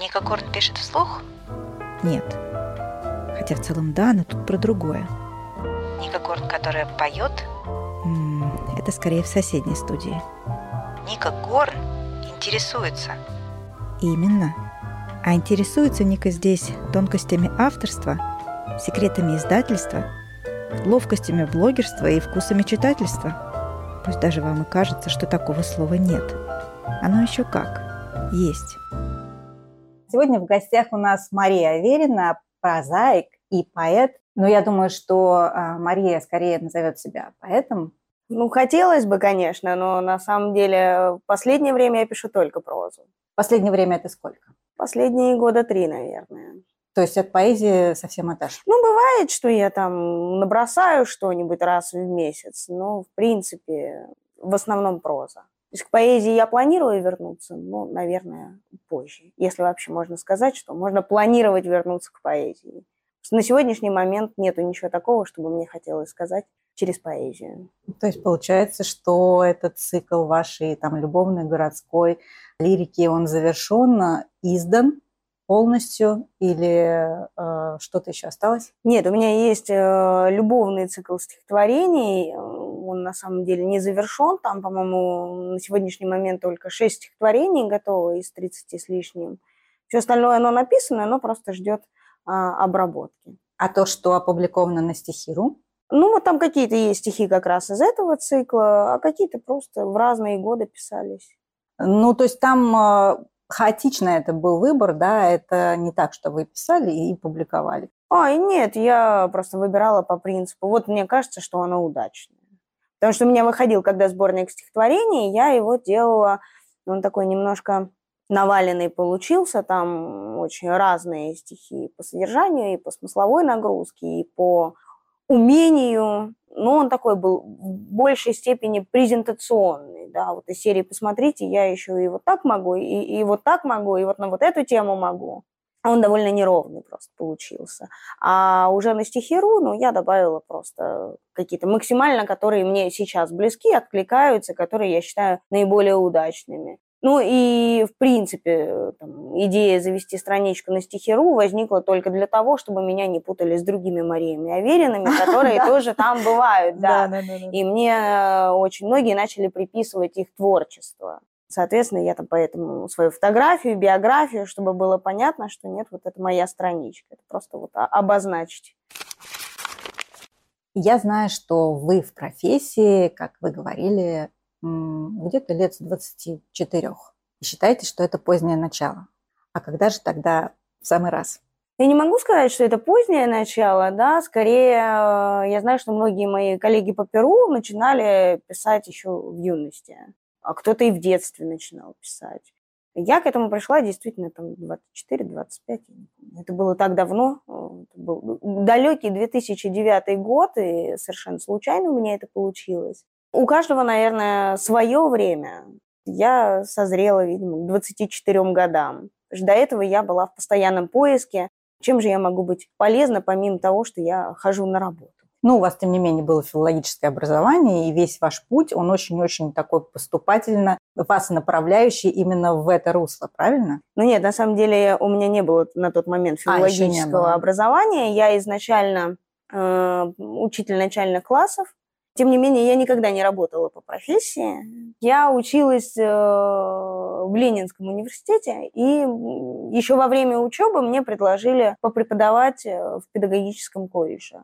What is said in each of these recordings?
Ника Горн пишет вслух? Нет. Хотя в целом да, но тут про другое. Ника Горн, которая поет? Это скорее в соседней студии. Ника Горн интересуется. Именно. А интересуется Ника здесь тонкостями авторства, секретами издательства, ловкостями блогерства и вкусами читательства. Пусть даже вам и кажется, что такого слова нет. Оно еще как. Есть. Сегодня в гостях у нас Мария Аверина, прозаик и поэт. Но я думаю, что а, Мария скорее назовет себя поэтом. Ну, хотелось бы, конечно, но на самом деле в последнее время я пишу только прозу. Последнее время это сколько? Последние года три, наверное. То есть от поэзии совсем отошли? Ну, бывает, что я там набросаю что-нибудь раз в месяц, но, в принципе, в основном проза. То есть к поэзии я планирую вернуться, но, наверное, позже. Если вообще можно сказать, что можно планировать вернуться к поэзии. На сегодняшний момент нету ничего такого, чтобы мне хотелось сказать через поэзию. То есть получается, что этот цикл вашей там любовной городской лирики, он завершен, издан полностью или э, что-то еще осталось? Нет, у меня есть э, любовный цикл стихотворений. Он на самом деле не завершен. Там, по-моему, на сегодняшний момент только 6 стихотворений готово из 30 с лишним. Все остальное оно написано, оно просто ждет э, обработки. А то, что опубликовано на стихиру? Ну, вот там какие-то есть стихи как раз из этого цикла, а какие-то просто в разные годы писались. Ну, то есть там э, хаотично это был выбор, да, это не так, что вы писали и публиковали. А, и нет, я просто выбирала по принципу, вот мне кажется, что оно удачное. Потому что у меня выходил, когда сборник стихотворений, я его делала, он такой немножко наваленный получился, там очень разные стихи по содержанию, и по смысловой нагрузке, и по умению, но он такой был в большей степени презентационный, да, вот из серии «Посмотрите, я еще и вот так могу, и, и вот так могу, и вот на вот эту тему могу». Он довольно неровный просто получился. А уже на стихиру, ну, я добавила просто какие-то максимально, которые мне сейчас близки, откликаются, которые я считаю наиболее удачными. Ну и, в принципе, там, идея завести страничку на стихиру возникла только для того, чтобы меня не путали с другими Мариями Аверинами, которые тоже там бывают, да. И мне э, очень многие начали приписывать их творчество. Соответственно, я там поэтому свою фотографию, биографию, чтобы было понятно, что нет, вот это моя страничка. Это просто вот обозначить. Я знаю, что вы в профессии, как вы говорили, где-то лет с 24. И считаете, что это позднее начало. А когда же тогда в самый раз? Я не могу сказать, что это позднее начало, да, скорее э, я знаю, что многие мои коллеги по Перу начинали писать еще в юности, а кто-то и в детстве начинал писать. Я к этому пришла действительно там 24-25. Это было так давно. Э, это был далекий 2009 год, и совершенно случайно у меня это получилось. У каждого, наверное, свое время. Я созрела, видимо, к 24 годам. До этого я была в постоянном поиске. Чем же я могу быть полезна, помимо того, что я хожу на работу? Ну, у вас, тем не менее, было филологическое образование, и весь ваш путь, он очень-очень такой поступательно, вас направляющий именно в это русло, правильно? Ну нет, на самом деле у меня не было на тот момент а, филологического а, образования. Я изначально э, учитель начальных классов, тем не менее, я никогда не работала по профессии. Я училась э, в Ленинском университете, и еще во время учебы мне предложили попреподавать э, в педагогическом колледже.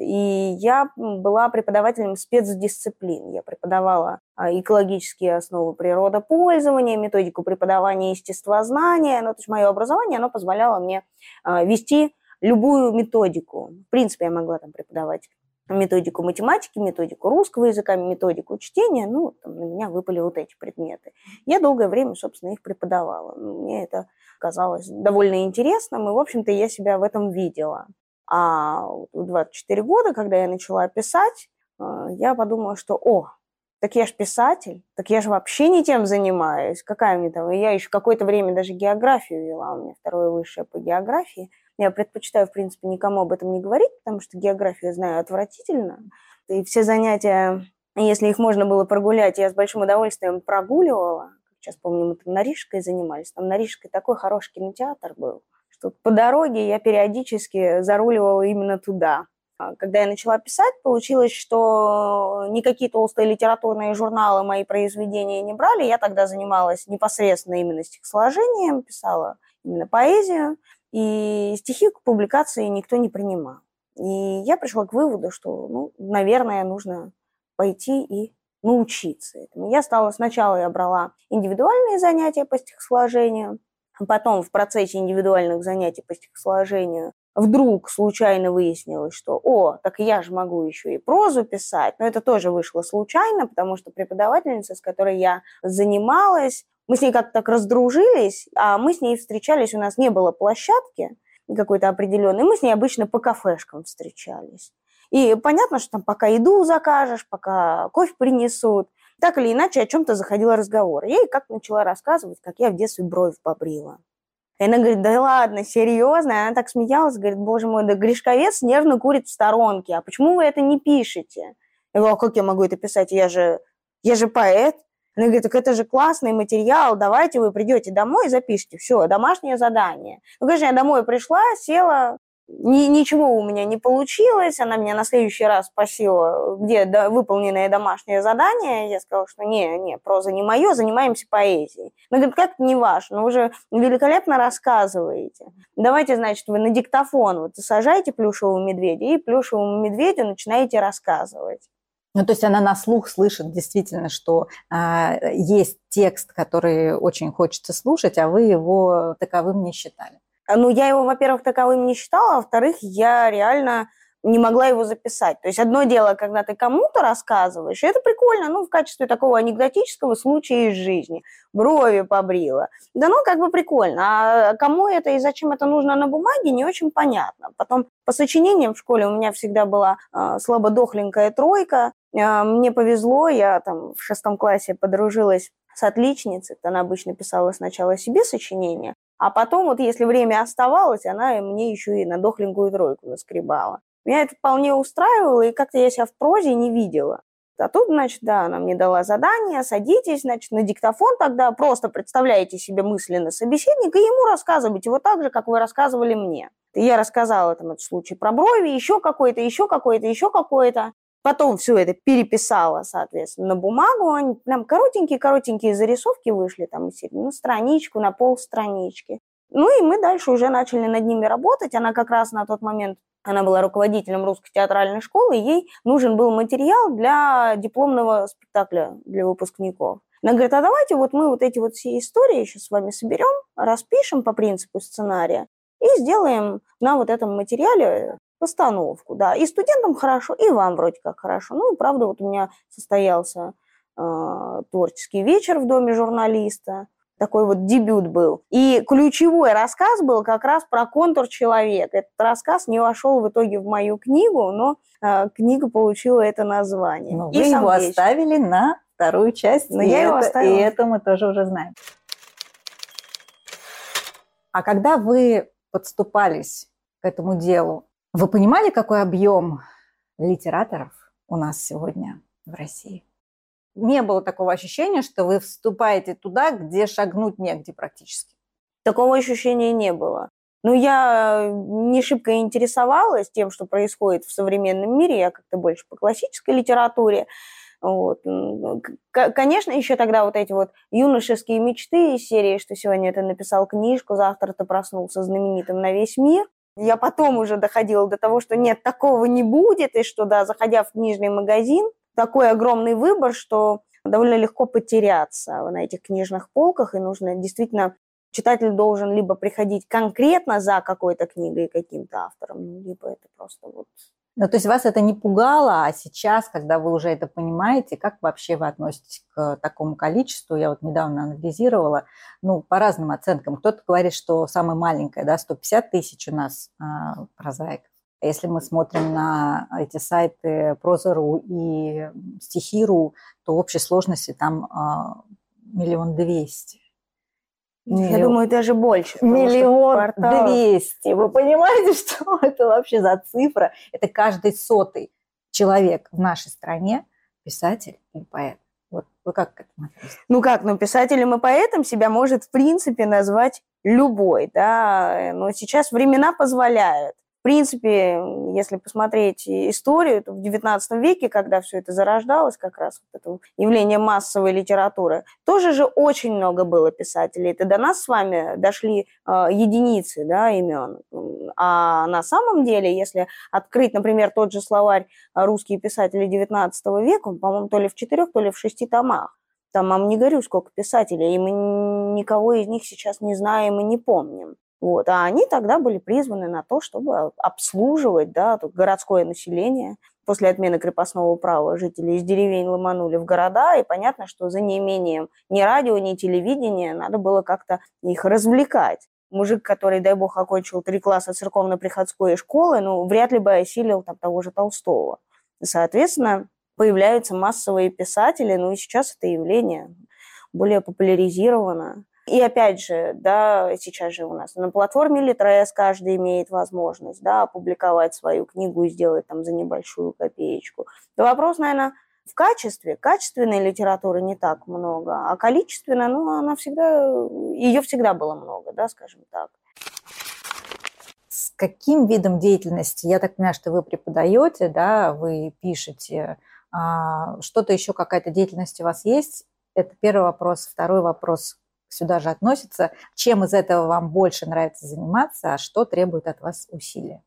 И я была преподавателем спецдисциплин. Я преподавала а, экологические основы природопользования, методику преподавания естествознания. Ну, то есть мое образование, оно позволяло мне а, вести любую методику. В принципе, я могла там преподавать методику математики, методику русского языка, методику чтения, ну, там, на меня выпали вот эти предметы. Я долгое время, собственно, их преподавала. Мне это казалось довольно интересным, и, в общем-то, я себя в этом видела. А в 24 года, когда я начала писать, э, я подумала, что, о, так я же писатель, так я же вообще не тем занимаюсь. Какая мне там... Я еще какое-то время даже географию вела, у меня второе высшее по географии. Я предпочитаю, в принципе, никому об этом не говорить, потому что географию знаю отвратительно. И все занятия, если их можно было прогулять, я с большим удовольствием прогуливала. сейчас помню, мы там на Рижской занимались. Там на Рижской такой хороший кинотеатр был, что по дороге я периодически заруливала именно туда. А когда я начала писать, получилось, что никакие толстые литературные журналы мои произведения не брали. Я тогда занималась непосредственно именно стихосложением, писала именно поэзию, и стихи к публикации никто не принимал. И я пришла к выводу, что, ну, наверное, нужно пойти и научиться этому. Я стала сначала, я брала индивидуальные занятия по стихосложению, потом в процессе индивидуальных занятий по стихосложению вдруг случайно выяснилось, что, о, так я же могу еще и прозу писать. Но это тоже вышло случайно, потому что преподавательница, с которой я занималась, мы с ней как-то так раздружились, а мы с ней встречались, у нас не было площадки какой-то определенной, мы с ней обычно по кафешкам встречались. И понятно, что там пока еду закажешь, пока кофе принесут, так или иначе о чем-то заходил разговор. Я ей как начала рассказывать, как я в детстве бровь побрила. И она говорит, да ладно, серьезно? И она так смеялась, говорит, боже мой, да Гришковец нервно курит в сторонке, а почему вы это не пишете? Я говорю, а как я могу это писать? Я же, я же поэт. Она говорит, так это же классный материал, давайте вы придете домой и запишите. Все, домашнее задание. Ну, конечно, я домой пришла, села, ни, ничего у меня не получилось. Она меня на следующий раз спросила, где до, выполненное домашнее задание. Я сказала, что не, не, проза не мое, занимаемся поэзией. Она говорит, как не ваше, но вы же великолепно рассказываете. Давайте, значит, вы на диктофон вот сажаете плюшевого медведя и плюшевому медведю начинаете рассказывать. Ну, то есть она на слух слышит действительно, что э, есть текст, который очень хочется слушать, а вы его таковым не считали. Ну, я его, во-первых, таковым не считала, а во-вторых, я реально не могла его записать. То есть одно дело, когда ты кому-то рассказываешь, и это прикольно, ну, в качестве такого анекдотического случая из жизни. Брови побрила. Да ну, как бы прикольно. А кому это и зачем это нужно на бумаге, не очень понятно. Потом по сочинениям в школе у меня всегда была э, слабодохленькая тройка. Э, мне повезло, я там в шестом классе подружилась с отличницей. Она обычно писала сначала себе сочинение, а потом, вот если время оставалось, она мне еще и на дохленькую тройку наскребала. Меня это вполне устраивало, и как-то я себя в прозе не видела. А тут, значит, да, она мне дала задание, садитесь, значит, на диктофон тогда, просто представляете себе мысленно собеседника и ему рассказывайте вот так же, как вы рассказывали мне. И я рассказала там этот случай про брови, еще какой-то, еще какой-то, еще какой-то. Потом все это переписала, соответственно, на бумагу. Они прям коротенькие-коротенькие зарисовки вышли там на страничку, на полстранички. Ну и мы дальше уже начали над ними работать. Она как раз на тот момент, она была руководителем русской театральной школы, ей нужен был материал для дипломного спектакля для выпускников. Она говорит, а давайте вот мы вот эти вот все истории сейчас с вами соберем, распишем по принципу сценария и сделаем на вот этом материале постановку, да. И студентам хорошо, и вам вроде как хорошо. Ну, и правда, вот у меня состоялся э, творческий вечер в доме журналиста. Такой вот дебют был. И ключевой рассказ был как раз про контур человека. Этот рассказ не вошел в итоге в мою книгу, но э, книга получила это название. Но и вы его вечер. оставили на вторую часть. Но я это, его оставила. И это мы тоже уже знаем. А когда вы подступались к этому делу, вы понимали, какой объем литераторов у нас сегодня в России? Не было такого ощущения, что вы вступаете туда, где шагнуть негде практически. Такого ощущения не было. Но я не шибко интересовалась тем, что происходит в современном мире. Я как-то больше по классической литературе. Вот. Конечно, еще тогда вот эти вот юношеские мечты из серии, что сегодня ты написал книжку, завтра ты проснулся знаменитым на весь мир. Я потом уже доходила до того, что нет, такого не будет, и что, да, заходя в книжный магазин, такой огромный выбор, что довольно легко потеряться на этих книжных полках, и нужно действительно читатель должен либо приходить конкретно за какой-то книгой каким-то автором, ну, либо это просто вот ну, то есть вас это не пугало, а сейчас, когда вы уже это понимаете, как вообще вы относитесь к такому количеству? Я вот недавно анализировала, ну, по разным оценкам. Кто-то говорит, что самое маленькое, да, 150 тысяч у нас а. Если мы смотрим на эти сайты Прозору и Стихиру, то в общей сложности там а, миллион двести. Я думаю, даже больше. Миллион двести. Вы понимаете, что это вообще за цифра? Это каждый сотый человек в нашей стране писатель и поэт. Вот Вы как к этому Ну как, ну писателем и поэтом себя может в принципе назвать любой, да, но сейчас времена позволяют. В принципе, если посмотреть историю, то в XIX веке, когда все это зарождалось, как раз вот это явление массовой литературы, тоже же очень много было писателей. Это до нас с вами дошли э, единицы да, имен. А на самом деле, если открыть, например, тот же словарь «Русские писатели XIX века», он, по-моему, то ли в четырех, то ли в шести томах, там, мам, не говорю, сколько писателей, и мы никого из них сейчас не знаем и не помним. Вот. А они тогда были призваны на то, чтобы обслуживать да, городское население. После отмены крепостного права жители из деревень ломанули в города, и понятно, что за неимением ни радио, ни телевидения надо было как-то их развлекать. Мужик, который, дай бог, окончил три класса церковно-приходской школы, ну, вряд ли бы осилил там, того же Толстого. Соответственно, появляются массовые писатели, ну и сейчас это явление более популяризировано. И опять же, да, сейчас же у нас на платформе Литрес каждый имеет возможность, да, опубликовать свою книгу и сделать там за небольшую копеечку. То вопрос, наверное, в качестве. Качественной литературы не так много, а количественно, ну, она всегда, ее всегда было много, да, скажем так. С каким видом деятельности, я так понимаю, что вы преподаете, да, вы пишете, а, что-то еще, какая-то деятельность у вас есть? Это первый вопрос. Второй вопрос, сюда же относится. Чем из этого вам больше нравится заниматься, а что требует от вас усилия?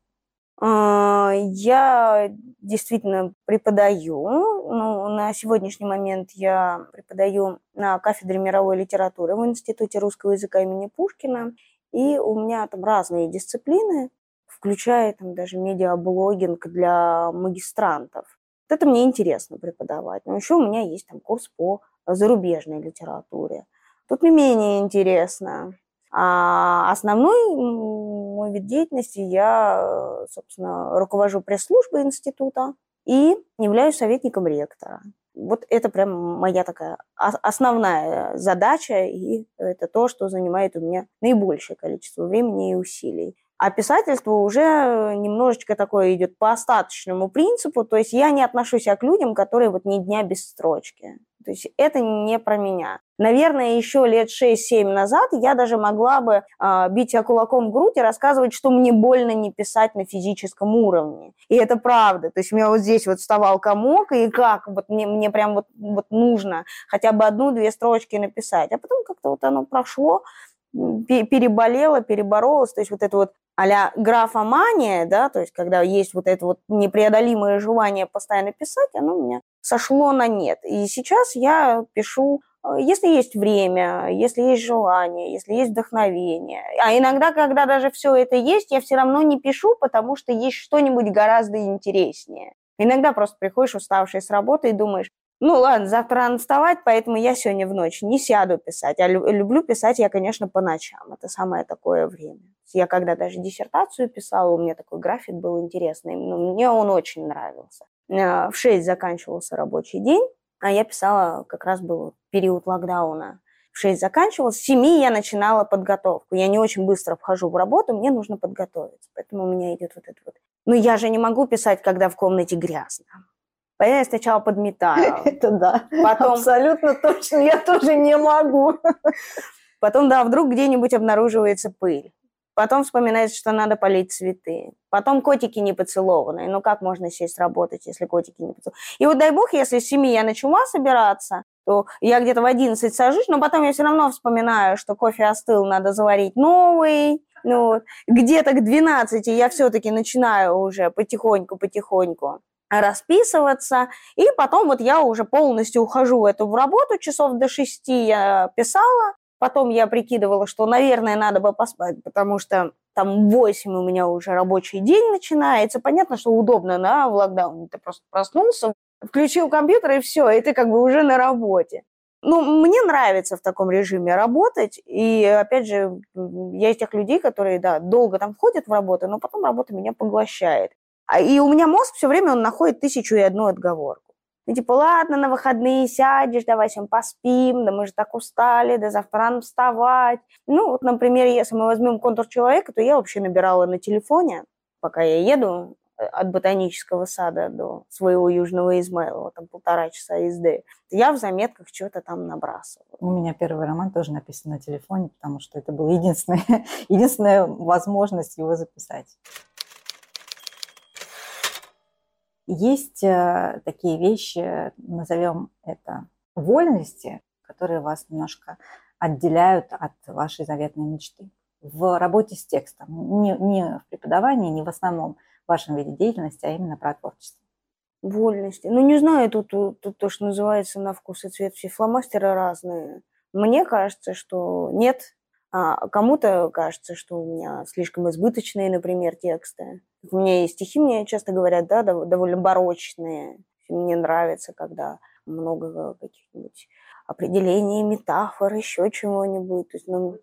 А, я действительно преподаю. Ну, на сегодняшний момент я преподаю на кафедре мировой литературы в Институте русского языка имени Пушкина. И у меня там разные дисциплины, включая там даже медиаблогинг для магистрантов. Это мне интересно преподавать. Но еще у меня есть там курс по зарубежной литературе. Тут не менее интересно. А основной мой вид деятельности я, собственно, руковожу пресс-службой института и являюсь советником ректора. Вот это прям моя такая основная задача, и это то, что занимает у меня наибольшее количество времени и усилий. А писательство уже немножечко такое идет по остаточному принципу, то есть я не отношусь к людям, которые вот ни дня без строчки. То есть это не про меня. Наверное, еще лет 6-7 назад я даже могла бы э, бить себя кулаком в грудь и рассказывать, что мне больно не писать на физическом уровне. И это правда. То есть у меня вот здесь вот вставал комок, и как вот мне, мне прям вот, вот нужно хотя бы одну-две строчки написать. А потом как-то вот оно прошло, переболело, переборолось. То есть вот это вот а-ля графомания, да, то есть когда есть вот это вот непреодолимое желание постоянно писать, оно у меня сошло на нет. И сейчас я пишу, э, если есть время, если есть желание, если есть вдохновение. А иногда, когда даже все это есть, я все равно не пишу, потому что есть что-нибудь гораздо интереснее. Иногда просто приходишь уставший с работы и думаешь, ну ладно, завтра рано вставать, поэтому я сегодня в ночь не сяду писать. А люблю писать я, конечно, по ночам. Это самое такое время. Я когда даже диссертацию писала, у меня такой график был интересный. Ну, мне он очень нравился. Э, в 6 заканчивался рабочий день, а я писала, как раз был период локдауна. В 6 заканчивался, в 7 я начинала подготовку. Я не очень быстро вхожу в работу, мне нужно подготовиться. Поэтому у меня идет вот это вот. Ну, я же не могу писать, когда в комнате грязно. Поэтому я сначала подметаю. Это да. Потом... Абсолютно точно. Я тоже не могу. Потом, да, вдруг где-нибудь обнаруживается пыль. Потом вспоминается, что надо полить цветы. Потом котики не поцелованные. Ну как можно сесть работать, если котики не поцелованные? И вот дай бог, если с 7 я начала собираться, то я где-то в 11 сажусь, но потом я все равно вспоминаю, что кофе остыл, надо заварить новый. Ну, где-то к 12 я все-таки начинаю уже потихоньку-потихоньку расписываться, и потом вот я уже полностью ухожу в эту работу, часов до 6 я писала, Потом я прикидывала, что, наверное, надо бы поспать, потому что там 8 у меня уже рабочий день начинается. Понятно, что удобно, да, в локдауне. Ты просто проснулся, включил компьютер, и все, и ты как бы уже на работе. Ну, мне нравится в таком режиме работать, и, опять же, я из тех людей, которые, да, долго там ходят в работу, но потом работа меня поглощает. А, и у меня мозг все время, он находит тысячу и одну отговорку. Ну, типа, ладно, на выходные сядешь, давай всем поспим, да мы же так устали, да завтра рано вставать. Ну, вот, например, если мы возьмем контур человека, то я вообще набирала на телефоне, пока я еду э, от ботанического сада до своего Южного Измайлова, там полтора часа езды, я в заметках что-то там набрасываю. У меня первый роман тоже написан на телефоне, потому что это была единственная, единственная возможность его записать. Есть э, такие вещи, назовем это вольности, которые вас немножко отделяют от вашей заветной мечты. В работе с текстом, не, не в преподавании, не в основном вашем виде деятельности, а именно про творчество. Вольности. Ну, не знаю, тут, тут, то, что называется на вкус и цвет, все фломастеры разные. Мне кажется, что нет. А кому-то кажется, что у меня слишком избыточные, например, тексты. У меня есть стихи, мне часто говорят, да, довольно барочные. Мне нравится, когда много каких-нибудь определений, метафор, еще чего-нибудь. То есть, ну,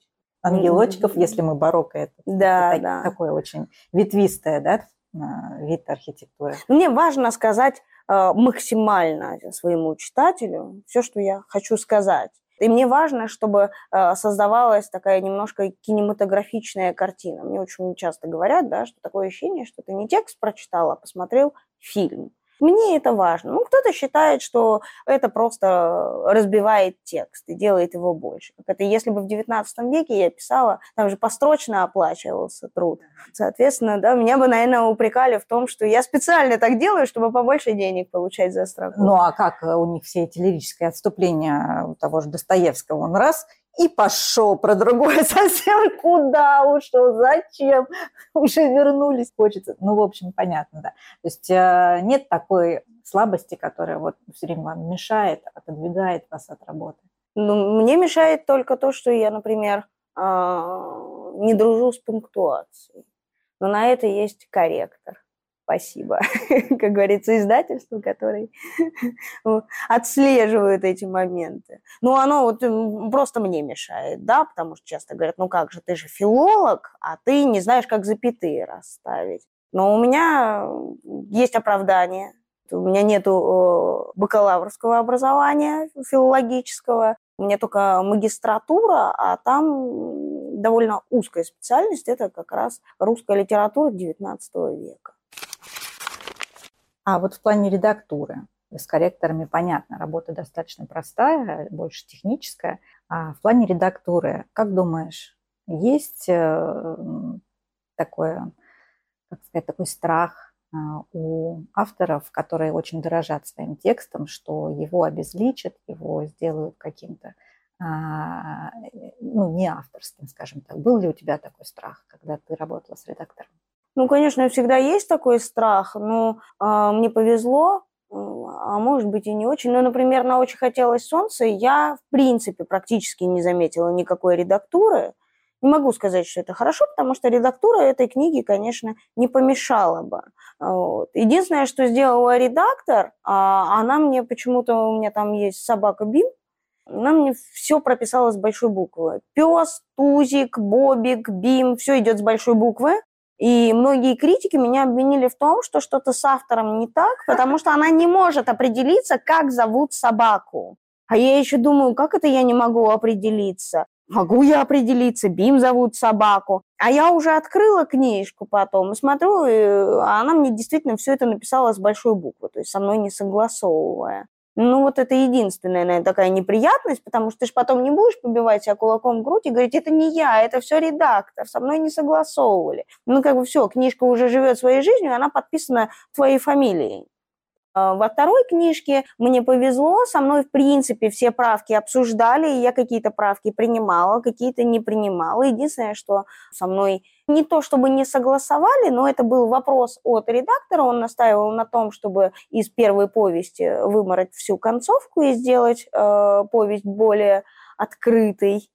Ангелочков, если мы барокко, это, да, это да. такое очень ветвистое, да, вид архитектуры. Мне важно сказать э, максимально своему читателю все, что я хочу сказать. И мне важно, чтобы э, создавалась такая немножко кинематографичная картина. Мне очень часто говорят, да, что такое ощущение, что ты не текст прочитал, а посмотрел фильм. Мне это важно. Ну, кто-то считает, что это просто разбивает текст и делает его больше. Как это если бы в XIX веке я писала, там же построчно оплачивался труд. Соответственно, да, меня бы, наверное, упрекали в том, что я специально так делаю, чтобы побольше денег получать за строку. Ну, а как у них все эти лирические отступления у того же Достоевского? Он раз и пошел про другое совсем. Куда ушел? Зачем? Уже вернулись, хочется. Ну, в общем, понятно, да. То есть э, нет такой слабости, которая вот все время вам мешает, отодвигает вас от работы. Ну, мне мешает только то, что я, например, а, не дружу с пунктуацией. Но на это есть корректор спасибо, как говорится, издательству, которые отслеживают эти моменты. Ну, оно вот просто мне мешает, да, потому что часто говорят, ну как же, ты же филолог, а ты не знаешь, как запятые расставить. Но у меня есть оправдание. У меня нет бакалаврского образования филологического, у меня только магистратура, а там довольно узкая специальность, это как раз русская литература XIX века. А вот в плане редактуры, с корректорами понятно, работа достаточно простая, больше техническая. А в плане редактуры, как думаешь, есть э, такое, как сказать, такой страх э, у авторов, которые очень дорожат своим текстом, что его обезличат, его сделают каким-то а, ну, не авторским, скажем так. Был ли у тебя такой страх, когда ты работала с редактором? Ну, конечно, всегда есть такой страх, но э, мне повезло, а может быть и не очень. Но, например, на «Очень хотелось солнца» я, в принципе, практически не заметила никакой редактуры. Не могу сказать, что это хорошо, потому что редактура этой книги, конечно, не помешала бы. Вот. Единственное, что сделала редактор, а, она мне почему-то, у меня там есть собака Бим, она мне все прописала с большой буквы. Пес, Тузик, Бобик, Бим, все идет с большой буквы. И многие критики меня обвинили в том, что что-то с автором не так, потому что она не может определиться, как зовут собаку. А я еще думаю, как это я не могу определиться? Могу я определиться, Бим зовут собаку. А я уже открыла книжку потом и смотрю, и она мне действительно все это написала с большой буквы, то есть со мной не согласовывая. Ну, вот это единственная, наверное, такая неприятность, потому что ты же потом не будешь побивать себя кулаком в грудь и говорить, это не я, это все редактор, со мной не согласовывали. Ну, как бы все, книжка уже живет своей жизнью, она подписана твоей фамилией. А, во второй книжке мне повезло, со мной, в принципе, все правки обсуждали, и я какие-то правки принимала, какие-то не принимала. Единственное, что со мной не то чтобы не согласовали, но это был вопрос от редактора, он настаивал на том, чтобы из первой повести вымороть всю концовку и сделать э, повесть более открытой.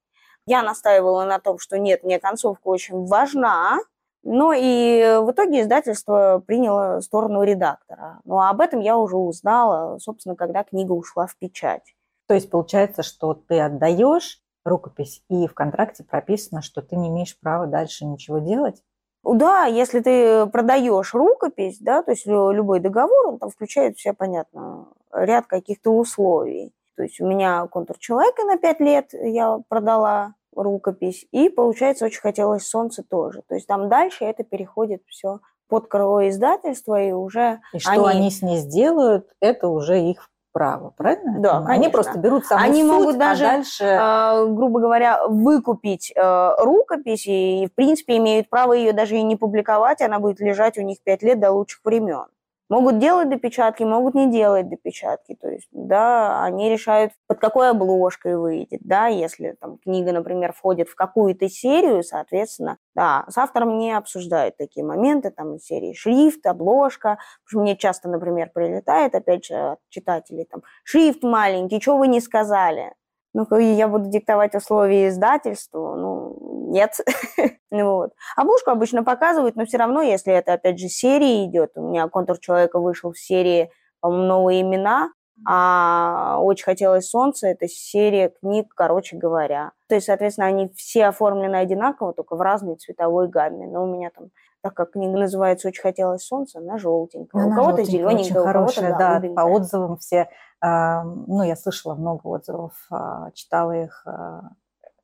Я настаивала на том, что нет, мне концовка очень важна, ну и в итоге издательство приняло сторону редактора. Ну а об этом я уже узнала, собственно, когда книга ушла в печать. То есть получается, что ты отдаешь рукопись, и в контракте прописано, что ты не имеешь права дальше ничего делать? Да, если ты продаешь рукопись, да, то есть любой договор, он там включает в себя, понятно, ряд каких-то условий. То есть у меня контур человека на пять лет я продала, рукопись. И, получается, очень хотелось солнце тоже. То есть там дальше это переходит все под крыло издательства и уже... И что они... они с ней сделают, это уже их право, правильно? Да, конечно. Они просто берут саму Они суть, могут а даже, дальше... э, грубо говоря, выкупить э, рукопись и, в принципе, имеют право ее даже и не публиковать, она будет лежать у них пять лет до лучших времен. Могут делать допечатки, могут не делать допечатки. То есть, да, они решают, под какой обложкой выйдет, да, если там книга, например, входит в какую-то серию, соответственно, да, с автором не обсуждают такие моменты, там, из серии шрифт, обложка, мне часто, например, прилетает, опять же, от читателей, там, шрифт маленький, что вы не сказали? Ну, я буду диктовать условия издательству, ну, нет. ну, вот. Обложку обычно показывают, но все равно, если это, опять же, серия идет, у меня «Контур человека» вышел в серии, «Новые имена», а «Очень хотелось солнца» – это серия книг, короче говоря. То есть, соответственно, они все оформлены одинаково, только в разной цветовой гамме. Но у меня там, так как книга называется «Очень хотелось солнца», она желтенькая. Она у кого-то зелененькая, у кого-то, да, да по отзывам все ну, я слышала много отзывов, а, читала их, а,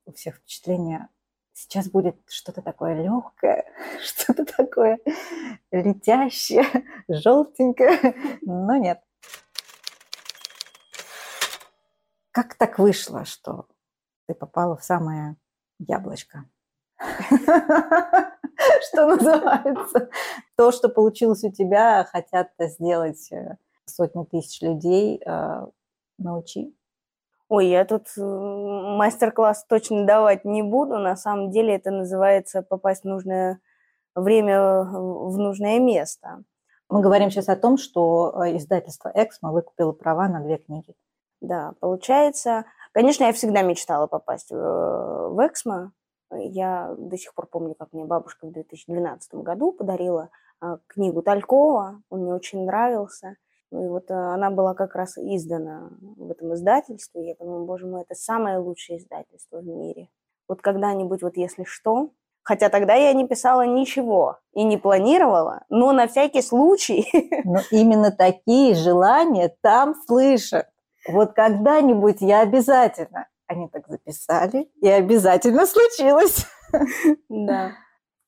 у всех впечатления. Сейчас будет что-то такое легкое, что-то такое летящее, желтенькое, но нет. Как так вышло, что ты попала в самое яблочко? Что называется? То, что получилось у тебя, хотят сделать э, сотни тысяч людей, э, научи. Ой, я тут мастер-класс точно давать не буду. На самом деле это называется попасть в нужное время в нужное место. Мы говорим сейчас о том, что э, издательство «Эксмо» выкупило права на две книги. Да, получается... Конечно, я всегда мечтала попасть в «Эксмо». Я до сих пор помню, как мне бабушка в 2012 году подарила книгу Талькова. Он мне очень нравился. И вот э, она была как раз издана в этом издательстве. Я подумала, боже мой, это самое лучшее издательство в мире. Вот когда-нибудь, вот если что, Хотя тогда я не писала ничего и не планировала, но на всякий случай. Но именно такие желания там слышат. Вот когда-нибудь я обязательно. Они так записали, и обязательно случилось. Да.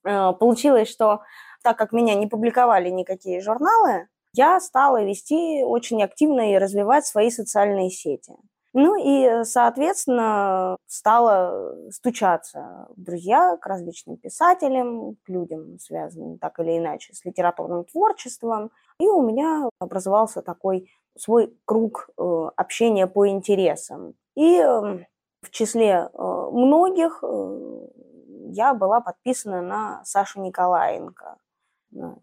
Э, получилось, что так как меня не публиковали никакие журналы, я стала вести очень активно и развивать свои социальные сети. Ну и, соответственно, стала стучаться в друзья к различным писателям, к людям, связанным так или иначе с литературным творчеством. И у меня образовался такой свой круг э, общения по интересам. И эм, в числе э, многих э, я была подписана на Сашу Николаенко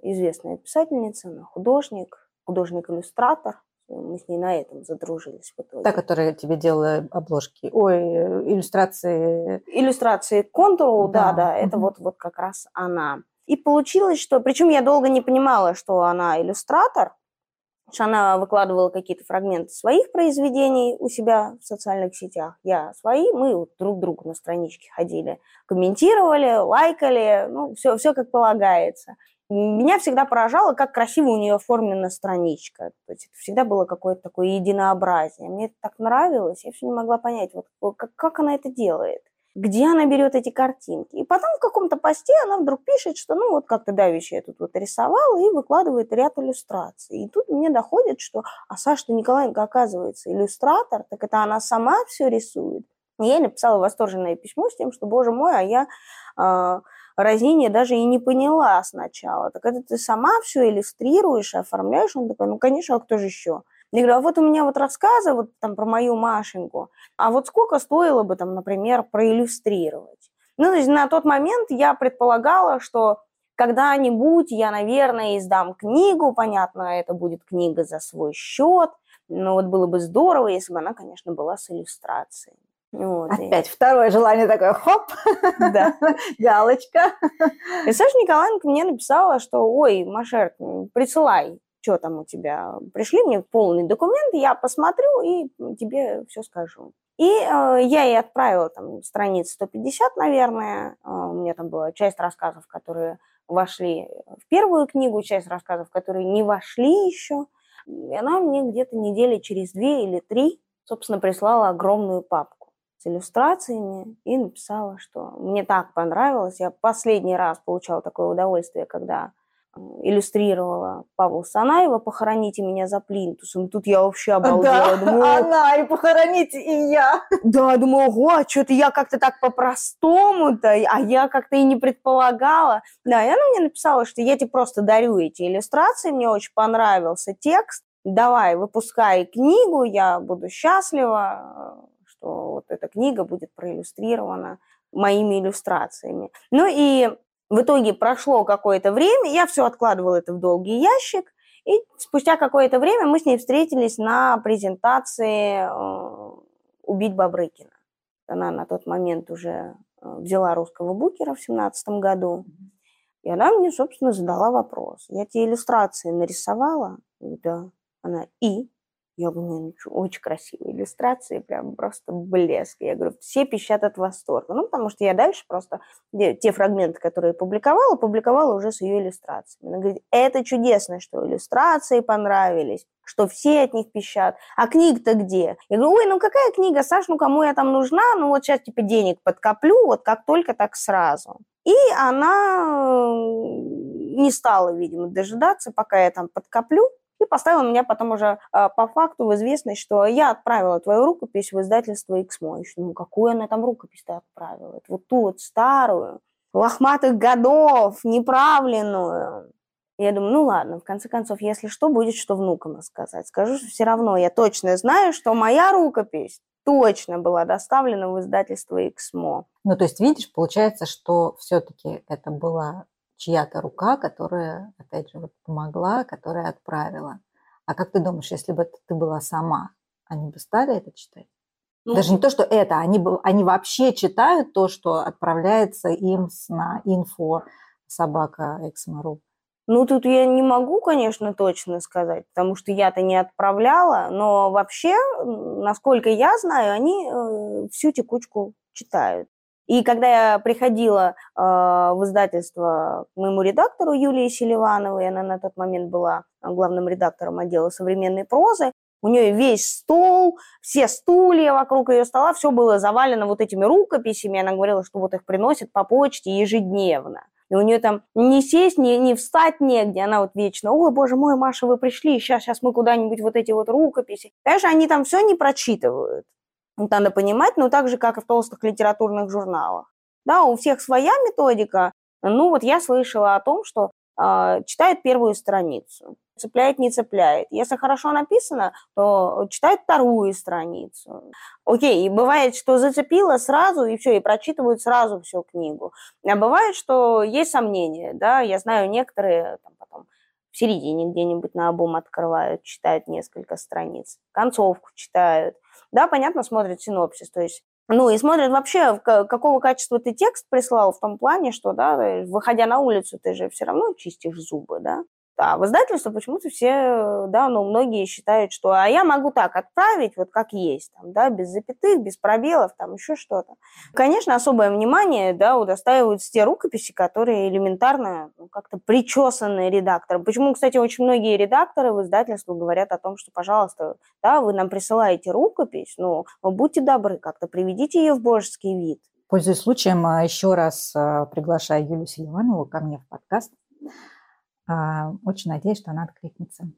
известная писательница, она художник, художник-иллюстратор. Мы с ней на этом задружились. В итоге. Та, которая тебе делала обложки, ой, иллюстрации. Иллюстрации контуру, да, да, да это вот, вот как раз она. И получилось, что... Причем я долго не понимала, что она иллюстратор, что она выкладывала какие-то фрагменты своих произведений у себя в социальных сетях. Я свои, мы вот друг другу на страничке ходили, комментировали, лайкали, ну, все, все как полагается меня всегда поражало, как красиво у нее оформлена страничка. То есть это всегда было какое-то такое единообразие. Мне это так нравилось, я все не могла понять, вот как, как она это делает где она берет эти картинки. И потом в каком-то посте она вдруг пишет, что ну вот как-то давеча я тут вот рисовала и выкладывает ряд иллюстраций. И тут мне доходит, что а Саша Николаенко оказывается иллюстратор, так это она сама все рисует. И я написала восторженное письмо с тем, что, боже мой, а я э, Разнение даже и не поняла сначала. Так это ты сама все иллюстрируешь, оформляешь? Он такой, ну, конечно, а кто же еще? Я говорю, а вот у меня вот рассказы вот там про мою Машеньку, а вот сколько стоило бы там, например, проиллюстрировать? Ну, то есть на тот момент я предполагала, что когда-нибудь я, наверное, издам книгу, понятно, это будет книга за свой счет, но вот было бы здорово, если бы она, конечно, была с иллюстрацией. Вот, Опять и... второе желание такое, хоп, да. галочка. И Саша Николаенко мне написала, что, ой, Машер, присылай, что там у тебя. Пришли мне полный документ, я посмотрю и тебе все скажу. И э, я ей отправила там страниц 150, наверное. Э, у меня там была часть рассказов, которые вошли в первую книгу, часть рассказов, которые не вошли еще. И она мне где-то недели через две или три, собственно, прислала огромную папку с иллюстрациями и написала, что мне так понравилось. Я последний раз получала такое удовольствие, когда иллюстрировала Павла Санаева «Похороните меня за плинтусом». Тут я вообще обалдела. Да, думаю, она, и «Похороните и я». Да, думаю, ого, а что-то я как-то так по-простому-то, а я как-то и не предполагала. Да, и она мне написала, что я тебе просто дарю эти иллюстрации, мне очень понравился текст, давай, выпускай книгу, я буду счастлива, что вот эта книга будет проиллюстрирована моими иллюстрациями. Ну и в итоге прошло какое-то время, я все откладывала это в долгий ящик, и спустя какое-то время мы с ней встретились на презентации э, «Убить Бабрыкина». Она на тот момент уже э, взяла русского букера в семнадцатом году. И она мне, собственно, задала вопрос. Я тебе иллюстрации нарисовала? Да. Она, и? Я говорю, ну, очень красивые иллюстрации, прям просто блеск. Я говорю, все пищат от восторга. Ну, потому что я дальше просто те фрагменты, которые публиковала, публиковала уже с ее иллюстрациями. Она говорит, это чудесно, что иллюстрации понравились, что все от них пищат. А книга-то где? Я говорю, ой, ну какая книга, Саш, ну кому я там нужна? Ну вот сейчас типа денег подкоплю, вот как только, так сразу. И она не стала, видимо, дожидаться, пока я там подкоплю, и поставила меня потом уже э, по факту в известность, что я отправила твою рукопись в издательство «Эксмо». Ну, какую она там рукопись ты отправила? Это вот ту вот старую, лохматых годов, неправленную. Я думаю, ну ладно, в конце концов, если что, будет что внукам рассказать. Скажу, что все равно я точно знаю, что моя рукопись точно была доставлена в издательство «Эксмо». Ну, то есть, видишь, получается, что все-таки это была чья-то рука, которая, опять же, вот помогла, которая отправила. А как ты думаешь, если бы ты была сама, они бы стали это читать? Ну, Даже не то, что это, они, бы, они вообще читают то, что отправляется им на инфо собака Эксмару. Ну, тут я не могу, конечно, точно сказать, потому что я-то не отправляла, но вообще, насколько я знаю, они э, всю текучку читают. И когда я приходила э, в издательство к моему редактору Юлии Селивановой, она на тот момент была главным редактором отдела современной прозы, у нее весь стол, все стулья вокруг ее стола, все было завалено вот этими рукописями. Она говорила, что вот их приносят по почте ежедневно. И у нее там не сесть, не, не встать негде. Она вот вечно, ой, боже мой, Маша, вы пришли, сейчас, сейчас мы куда-нибудь вот эти вот рукописи. Конечно, они там все не прочитывают. Надо понимать, но так же, как и в толстых литературных журналах. Да, у всех своя методика. Ну вот я слышала о том, что э, читает первую страницу, цепляет, не цепляет. Если хорошо написано, то читает вторую страницу. Окей, и бывает, что зацепило сразу, и все, и прочитывают сразу всю книгу. А бывает, что есть сомнения, да, я знаю некоторые, там, в середине где-нибудь на обум открывают, читают несколько страниц, концовку читают, да, понятно, смотрят синопсис, то есть ну и смотрят вообще, какого качества ты текст прислал в том плане, что, да, выходя на улицу, ты же все равно чистишь зубы, да. Да, в издательство почему-то все, да, ну, многие считают, что а я могу так отправить, вот как есть, там, да, без запятых, без пробелов, там, еще что-то. Конечно, особое внимание, да, удостаиваются те рукописи, которые элементарно ну, как-то причесанные редактором. Почему, кстати, очень многие редакторы в издательстве говорят о том, что, пожалуйста, да, вы нам присылаете рукопись, ну, будьте добры, как-то приведите ее в божеский вид. Пользуясь случаем, а, еще раз а, приглашаю Юлию Селиванову ко мне в подкаст. А, очень надеюсь, что она откликнется.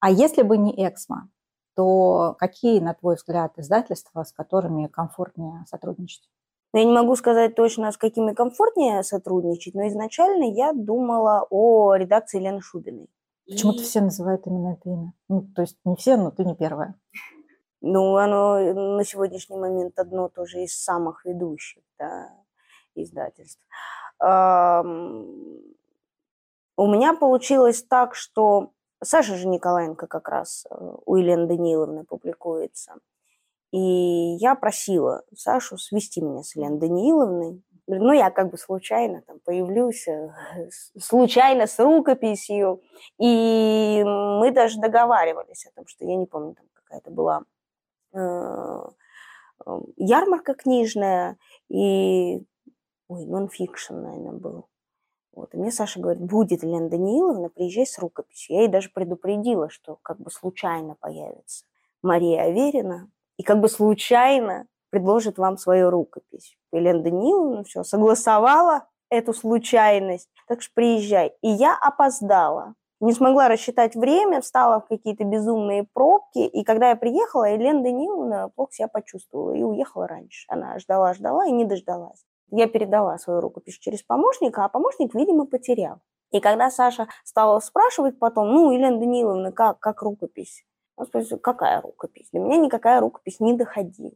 А если бы не Эксмо, то какие, на твой взгляд, издательства, с которыми комфортнее сотрудничать? Ну, я не могу сказать точно, с какими комфортнее сотрудничать, но изначально я думала о редакции Лены Шубиной. Почему-то И... все называют именно это имя. Ну, то есть не все, но ты не первая. Ну, оно на сегодняшний момент одно тоже из самых ведущих да, издательств. У меня получилось так, что Саша же Николаенко как раз э, у Елены Даниловны публикуется. И я просила Сашу свести меня с Еленой Даниловной. Ну, я как бы случайно там появлюсь, э, случайно с рукописью. И мы даже договаривались о том, что я не помню, там какая-то была э, ярмарка книжная, и ой, нонфикшн, наверное, был. Вот. И мне Саша говорит, будет Лена Данииловна, приезжай с рукописью. Я ей даже предупредила, что как бы случайно появится Мария Аверина, и как бы случайно предложит вам свою рукопись. Елена Данииловна все согласовала, эту случайность, так что приезжай. И я опоздала. Не смогла рассчитать время, встала в какие-то безумные пробки, и когда я приехала, Елена Даниловна плохо себя почувствовала и уехала раньше. Она ждала-ждала и не дождалась. Я передала свою рукопись через помощника, а помощник, видимо, потерял. И когда Саша стала спрашивать потом, ну, Елена Даниловна, как, как рукопись? Он спросил, какая рукопись? Для меня никакая рукопись не доходила.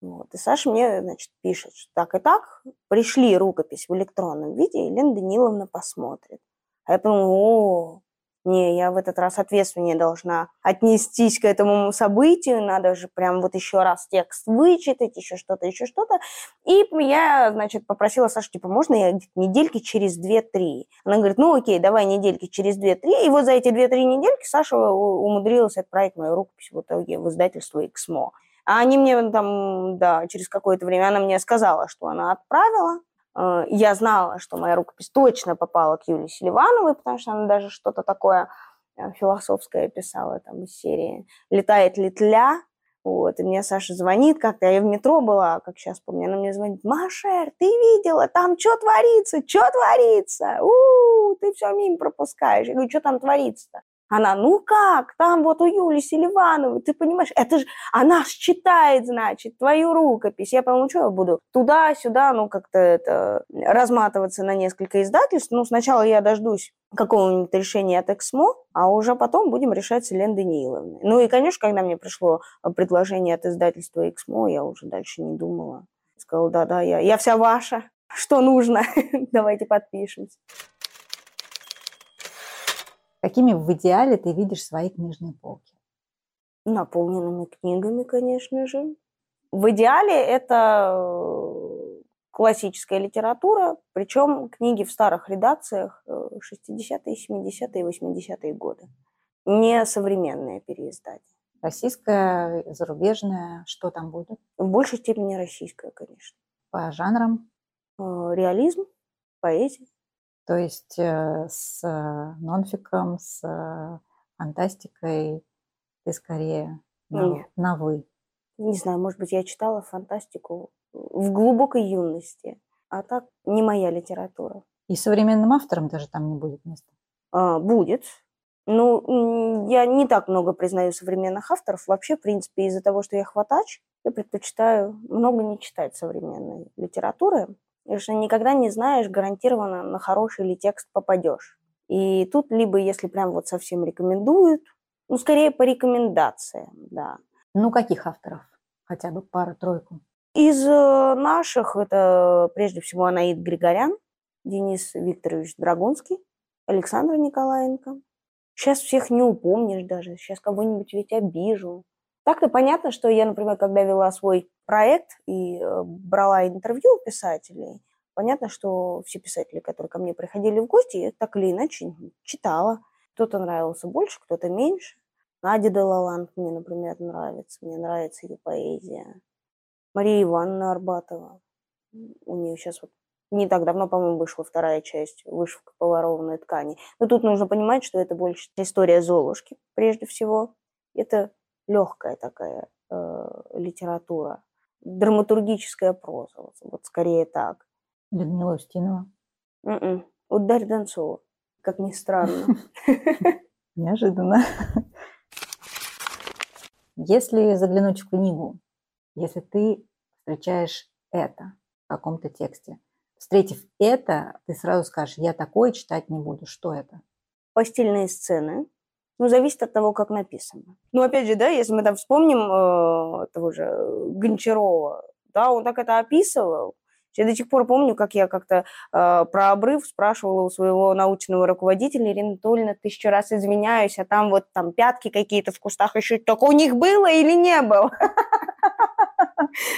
Вот. И Саша мне, значит, пишет, что так и так, пришли рукопись в электронном виде, Елена Даниловна посмотрит. А я подумала, о, не, я в этот раз ответственнее должна отнестись к этому событию, надо же прям вот еще раз текст вычитать, еще что-то, еще что-то. И я, значит, попросила Сашу, типа, можно я недельки через 2-3? Она говорит, ну окей, давай недельки через 2-3. И вот за эти 2-3 недельки Саша умудрилась отправить мою рукопись в итоге в издательство «Эксмо». А они мне там, да, через какое-то время она мне сказала, что она отправила. Э, я знала, что моя рукопись точно попала к Юлии Селивановой, потому что она даже что-то такое э, философское писала там из серии «Летает ли тля?». Вот, и мне Саша звонит как-то, я в метро была, как сейчас помню, она мне звонит, Машер, ты видела, там что творится, что творится? У-у-у, ты все мимо пропускаешь. Я говорю, что там творится-то? Она, ну как, там вот у Юли Селивановой, ты понимаешь, это же, она считает, значит, твою рукопись. Я подумала, что я буду туда-сюда, ну, как-то это, разматываться на несколько издательств. Ну, сначала я дождусь какого-нибудь решения от Эксмо, а уже потом будем решать с Еленой Данииловной. Ну и, конечно, когда мне пришло предложение от издательства Эксмо, я уже дальше не думала. Сказала, да-да, я, я вся ваша, что нужно, давайте подпишемся. Какими в идеале ты видишь свои книжные полки? Наполненными книгами, конечно же. В идеале это э, классическая литература, причем книги в старых редакциях 60-е, 70-е, 80-е годы. Не современные переиздания. Российская, зарубежная, что там будет? В большей степени российская, конечно. По жанрам? Э, реализм, поэзия. То есть э, с нонфиком, с э, фантастикой ты скорее на, на «вы». Не знаю, может быть, я читала фантастику в глубокой юности, а так не моя литература. И современным авторам даже там не будет места? А, будет. Ну, я не так много признаю современных авторов. Вообще, в принципе, из-за того, что я хватач, я предпочитаю много не читать современной литературы. Потому что никогда не знаешь гарантированно, на хороший ли текст попадешь. И тут либо, если прям вот совсем рекомендуют, ну, скорее по рекомендациям, да. Ну, каких авторов? Хотя бы пару-тройку. Из э, наших это прежде всего Анаид Григорян, Денис Викторович Драгунский, Александр Николаенко. Сейчас всех не упомнишь даже, сейчас кого-нибудь ведь обижу. Так-то понятно, что я, например, когда вела свой проект и э, брала интервью у писателей, понятно, что все писатели, которые ко мне приходили в гости, я так или иначе читала. Кто-то нравился больше, кто-то меньше. Надя Делаланд мне, например, нравится. Мне нравится ее поэзия. Мария Ивановна Арбатова. У нее сейчас вот не так давно, по-моему, вышла вторая часть «Вышивка по ворованной ткани». Но тут нужно понимать, что это больше история Золушки, прежде всего. Это легкая такая э, литература, драматургическая проза, вот, вот скорее так. Людмила Устинова? Mm-mm. М-м. Вот Дарья Донцова, как ни странно. Неожиданно. Если заглянуть в книгу, если ты встречаешь это в каком-то тексте, встретив это, ты сразу скажешь, я такое читать не буду. Что это? Постельные сцены, ну, зависит от того, как написано. Ну, опять же, да, если мы там вспомним э, того же Гончарова, да, он так это описывал. Я до сих пор помню, как я как-то э, про обрыв спрашивала у своего научного руководителя Ирина Анатольевна, тысячу раз извиняюсь, а там вот там пятки какие-то в кустах еще, только у них было или не было?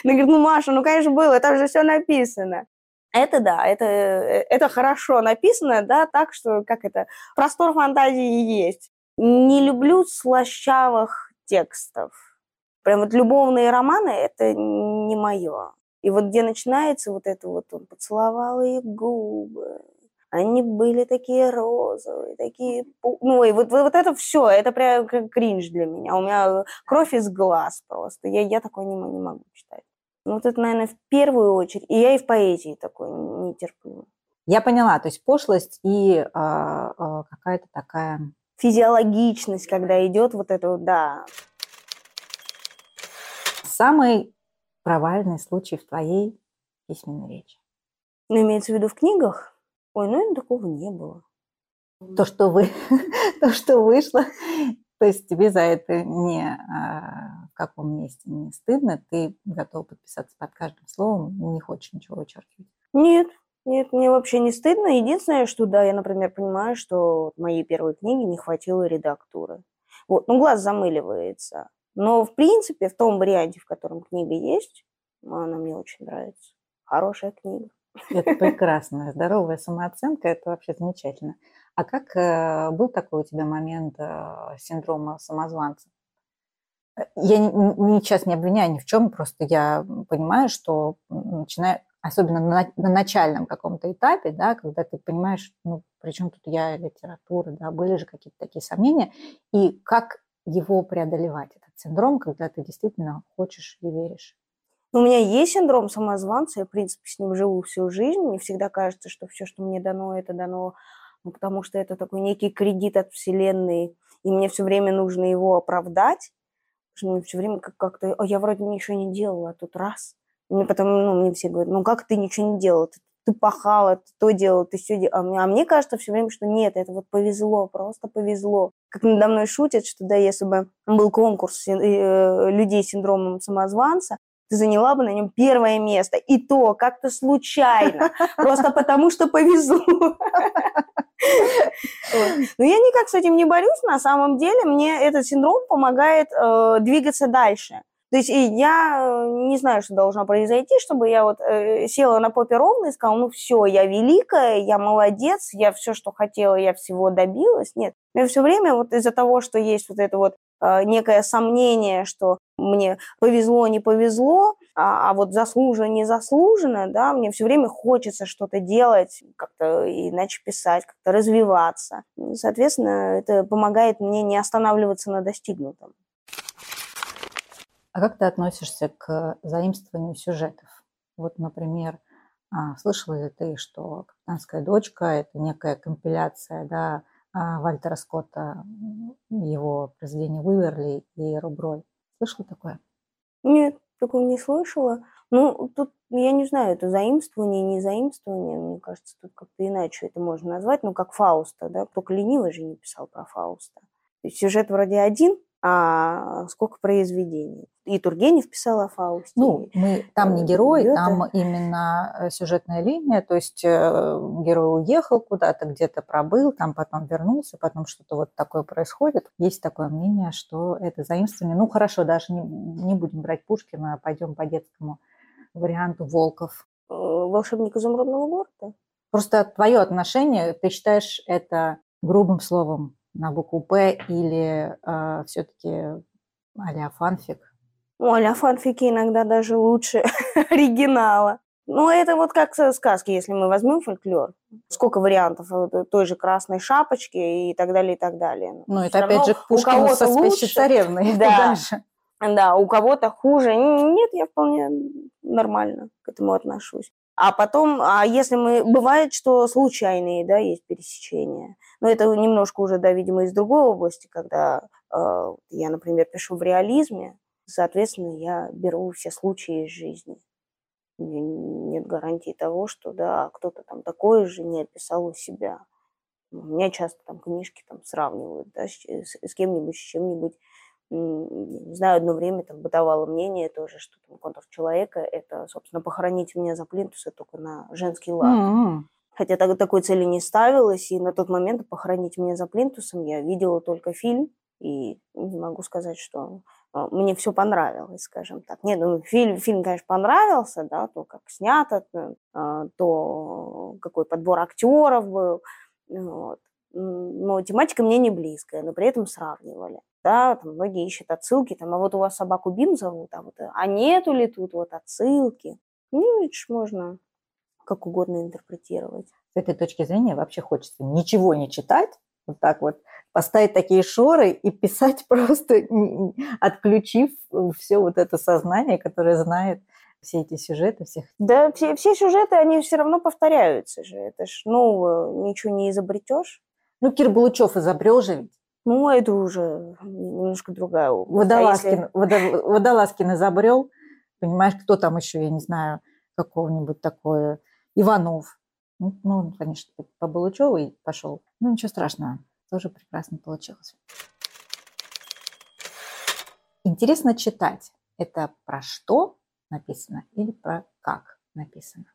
Она говорит, ну, Маша, ну, конечно, было, там же все написано. Это да, это, э, это хорошо написано, да, так что, как это, простор фантазии есть. Не люблю слащавых текстов. Прям вот любовные романы – это не мое. И вот где начинается вот это вот, он поцеловал ее губы, они были такие розовые, такие... Ну, и вот, вот это все, это прям как кринж для меня. У меня кровь из глаз просто. Я, я такое не, не могу читать. Ну, вот это, наверное, в первую очередь. И я и в поэзии такой не терплю. Я поняла, то есть пошлость и э, э, какая-то такая... Физиологичность, когда идет вот это да. Самый провальный случай в твоей письменной речи? Ну, имеется в виду в книгах? Ой, ну, такого не было. То, что вы, то, что вышло, то есть тебе за это не а, в каком месте не стыдно, ты готова подписаться под каждым словом, не хочешь ничего вычеркивать? Нет, нет, мне вообще не стыдно. Единственное, что да, я, например, понимаю, что моей первой книги не хватило редактуры. Вот, ну, глаз замыливается. Но, в принципе, в том варианте, в котором книга есть, она мне очень нравится. Хорошая книга. Это прекрасно. Здоровая самооценка – это вообще замечательно. А как э, был такой у тебя момент э, синдрома самозванца? Я не, сейчас не обвиняю ни в чем, просто я понимаю, что начинаю, особенно на, на начальном каком-то этапе, да, когда ты понимаешь, ну, при чем тут я, литература, да, были же какие-то такие сомнения, и как его преодолевать, этот синдром, когда ты действительно хочешь и веришь. У меня есть синдром самозванца, я, в принципе, с ним живу всю жизнь. Мне всегда кажется, что все, что мне дано, это дано, ну, потому что это такой некий кредит от Вселенной, и мне все время нужно его оправдать. Что мне все время как-то, а я вроде ничего не делала, а тут раз. Мне потом, ну, мне все говорят, ну, как ты ничего не делала? Ты, ты пахала, ты то делала, ты все делала. А мне, а мне кажется все время, что нет, это вот повезло, просто повезло. Как надо мной шутят, что да, если бы был конкурс э, людей с синдромом самозванца, ты заняла бы на нем первое место. И то как-то случайно, просто потому что повезло. Но я никак с этим не борюсь. На самом деле мне этот синдром помогает э, двигаться дальше. То есть я э, не знаю, что должно произойти, чтобы я вот э, села на попе ровно и сказала, ну все, я великая, я молодец, я все, что хотела, я всего добилась. Нет, мне все время вот из-за того, что есть вот это вот э, некое сомнение, что мне повезло, не повезло, а, а вот заслуженно, не заслуженно, да, мне все время хочется что-то делать, как-то иначе писать, как-то развиваться. Соответственно, это помогает мне не останавливаться на достигнутом. А как ты относишься к заимствованию сюжетов? Вот, например, а, слышала ли ты, что «Капитанская дочка» – это некая компиляция да, а, Вальтера Скотта, его произведения «Уиверли» и «Руброй». Слышала такое? Нет, такого не слышала. Ну, тут, я не знаю, это заимствование, не заимствование. Мне кажется, тут как-то иначе это можно назвать. Ну, как Фауста, да? Только ленивый же не писал про Фауста. Сюжет вроде один, а сколько произведений. И Тургенев писал о Фаусте. Ну, мы, там не э, герой, Гёте. там именно э, сюжетная линия, то есть э, герой уехал куда-то, где-то пробыл, там потом вернулся, потом что-то вот такое происходит. Есть такое мнение, что это заимствование. Ну, хорошо, даже не, не будем брать Пушкина, а пойдем по детскому варианту Волков. Волшебник изумрудного города? Просто твое отношение, ты считаешь это грубым словом на букву «П» или э, все-таки а-ля фанфик? Ну, а фанфики иногда даже лучше оригинала. Ну, это вот как сказки, если мы возьмем фольклор. Сколько вариантов той же красной шапочки и так далее, и так далее. Ну, это опять же Пушкин со спящей царевной. Да. да, у кого-то хуже. Нет, я вполне нормально к этому отношусь. А потом, а если мы... Бывает, что случайные, да, есть пересечения. Но это немножко уже, да, видимо, из другой области, когда э, я, например, пишу в реализме, соответственно, я беру все случаи из жизни. Нет гарантии того, что, да, кто-то там такое же не описал у себя. У меня часто там книжки там сравнивают, да, с, с кем-нибудь, с чем-нибудь знаю, одно время там бытовало мнение тоже, что там контур человека – это, собственно, похоронить меня за плинтусы только на женский лад. Mm-hmm. Хотя так, такой цели не ставилось, и на тот момент похоронить меня за плинтусом я видела только фильм, и не могу сказать, что а, мне все понравилось, скажем так. Нет, ну, фильм, фильм, конечно, понравился, да, то, как снято, а, то, какой подбор актеров был, вот. Но тематика мне не близкая, но при этом сравнивали да, там многие ищут отсылки, там, а вот у вас собаку Бим зовут, а вот, а нету ли тут вот отсылки? Ну, это ж можно как угодно интерпретировать. С этой точки зрения вообще хочется ничего не читать, вот так вот, поставить такие шоры и писать просто, отключив все вот это сознание, которое знает все эти сюжеты всех? Да, все, все сюжеты, они все равно повторяются же. Это ж, ну, ничего не изобретешь. Ну, Кир Булычев изобрел же ведь. Ну, это уже немножко другая область. Водолазкин, а если... Водолазкин изобрел, понимаешь, кто там еще, я не знаю, какого-нибудь такое, Иванов. Ну, ну конечно, по Булычеву и пошел. Ну, ничего страшного, тоже прекрасно получилось. Интересно читать. Это про что написано или про как написано?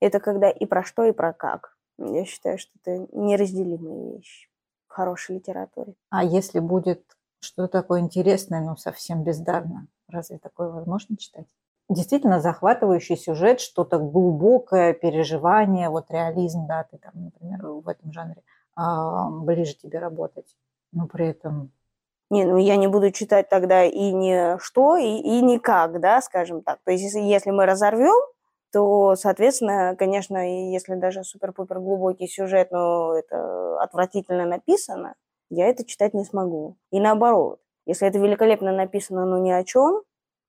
Это когда и про что, и про как. Я считаю, что это неразделимые вещи в хорошей литературе. А если будет что-то такое интересное, но совсем бездарно, разве такое возможно читать? Действительно захватывающий сюжет, что-то глубокое переживание, вот реализм, да, ты там, например, в этом жанре а, ближе тебе работать, но при этом не, ну я не буду читать тогда и не что, и, и никак, да, скажем так. То есть если, если мы разорвем, то, соответственно, конечно, если даже супер-пупер глубокий сюжет, но это отвратительно написано, я это читать не смогу. И наоборот, если это великолепно написано, но ни о чем,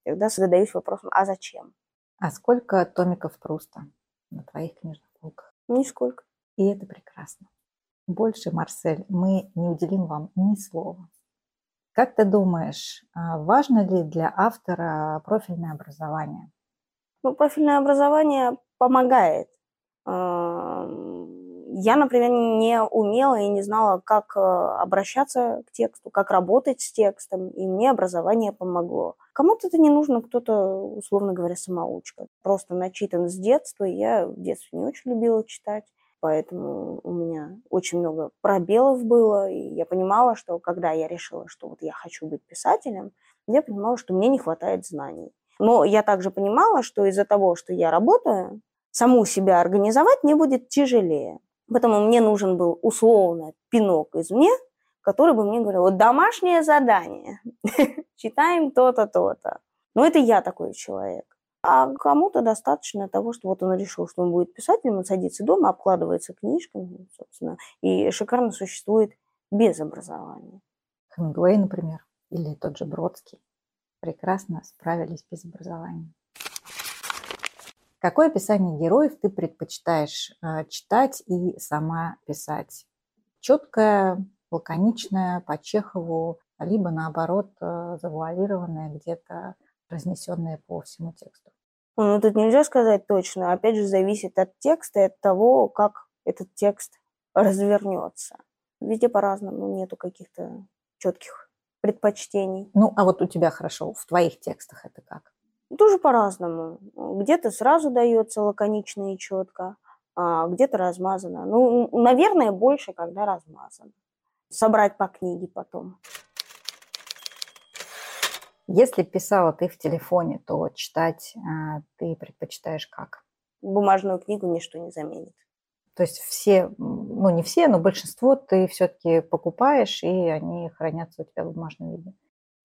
тогда задаюсь вопросом, а зачем? А сколько томиков Пруста на твоих книжных полках? Нисколько. И это прекрасно. Больше, Марсель, мы не уделим вам ни слова. Как ты думаешь, а, важно ли для автора профильное образование? Ну, профильное образование помогает. Я, например, не умела и не знала, как э, обращаться к тексту, как работать с текстом, и мне образование помогло. Кому-то это не нужно, кто-то, условно говоря, самоучка. Просто начитан с детства. Я в детстве не очень любила читать поэтому у меня очень много пробелов было, и я понимала, что когда я решила, что вот я хочу быть писателем, я понимала, что мне не хватает знаний. Но я также понимала, что из-за того, что я работаю, саму себя организовать мне будет тяжелее. Поэтому мне нужен был условно пинок извне, который бы мне говорил, вот домашнее задание, читаем то-то, то-то. Но это я такой человек. А кому-то достаточно того, что вот он решил, что он будет писателем, он садится дома, обкладывается книжками, собственно, и шикарно существует без образования. Хемингуэй, например, или тот же Бродский прекрасно справились без образования. Какое описание героев ты предпочитаешь э, читать и сама писать? Четкое, лаконичное, по Чехову, либо наоборот э, завуалированное, где-то разнесенное по всему тексту? Ну, тут нельзя сказать точно. Опять же, зависит от текста и от того, как этот текст развернется. Везде по-разному, нету каких-то четких предпочтений. Ну, а вот у тебя хорошо, в твоих текстах это как? Тоже по-разному. Где-то сразу дается лаконично и четко, а где-то размазано. Ну, наверное, больше, когда размазано. Собрать по книге потом. Если писала ты в телефоне, то читать а, ты предпочитаешь как? Бумажную книгу ничто не заменит. То есть все, ну не все, но большинство ты все-таки покупаешь, и они хранятся у тебя в бумажном виде.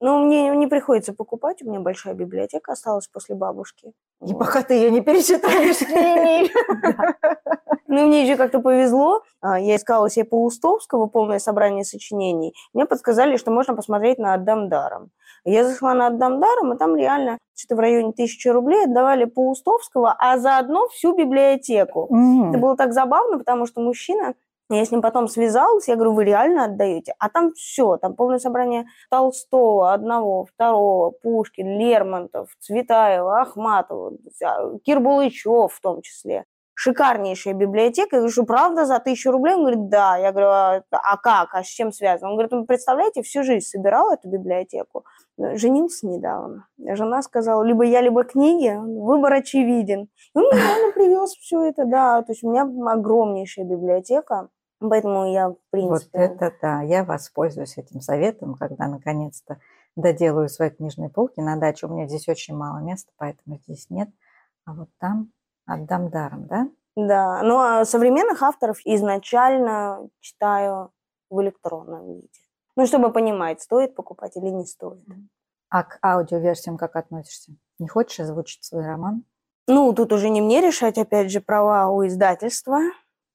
Ну, мне не приходится покупать, у меня большая библиотека осталась после бабушки. И пока ты ее не перечитаешь, Ну, мне еще как-то повезло. А, я искала себе Паустовского полное собрание сочинений. Мне подсказали, что можно посмотреть на «Отдам даром». Я зашла на «Отдам даром», и там реально что-то в районе тысячи рублей отдавали Паустовского, а заодно всю библиотеку. Это было так забавно, потому что мужчина я с ним потом связалась, я говорю, вы реально отдаете? А там все, там полное собрание Толстого, одного, второго, Пушкин, Лермонтов, Цветаева, Ахматова, Кирбулычев в том числе. Шикарнейшая библиотека. Я говорю, что правда за тысячу рублей? Он говорит, да. Я говорю, а, а как? А с чем связано? Он говорит, вы представляете, всю жизнь собирал эту библиотеку. Женился недавно. Жена сказала, либо я, либо книги. Выбор очевиден. И он привез все это, да. То есть у меня огромнейшая библиотека. Поэтому я, в принципе... Вот это да, я воспользуюсь этим советом, когда наконец-то доделаю свои книжные полки на даче. У меня здесь очень мало места, поэтому здесь нет. А вот там отдам даром, да? Да, ну а современных авторов изначально читаю в электронном виде. Ну, чтобы понимать, стоит покупать или не стоит. А к аудиоверсиям как относишься? Не хочешь озвучить свой роман? Ну, тут уже не мне решать, опять же, права у издательства.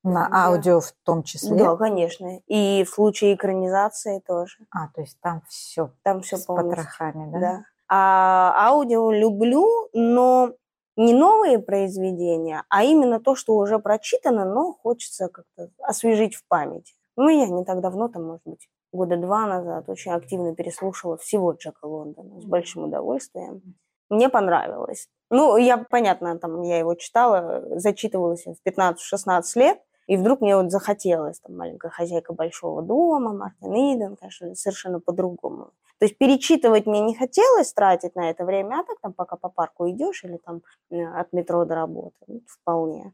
На да. аудио в том числе? Да, конечно. И в случае экранизации тоже. А, то есть там все. Там все с полностью. потрохами, да? Да. А аудио люблю, но не новые произведения, а именно то, что уже прочитано, но хочется как-то освежить в памяти. Ну, я не так давно, там, может быть, года два назад очень активно переслушала всего Джека Лондона с большим удовольствием. Мне понравилось. Ну, я, понятно, там, я его читала, зачитывалась в 15-16 лет, и вдруг мне вот захотелось, там, маленькая хозяйка большого дома, Мартин Иден, конечно, совершенно по-другому. То есть перечитывать мне не хотелось, тратить на это время, а так там пока по парку идешь или там э, от метро до работы, ну, вполне.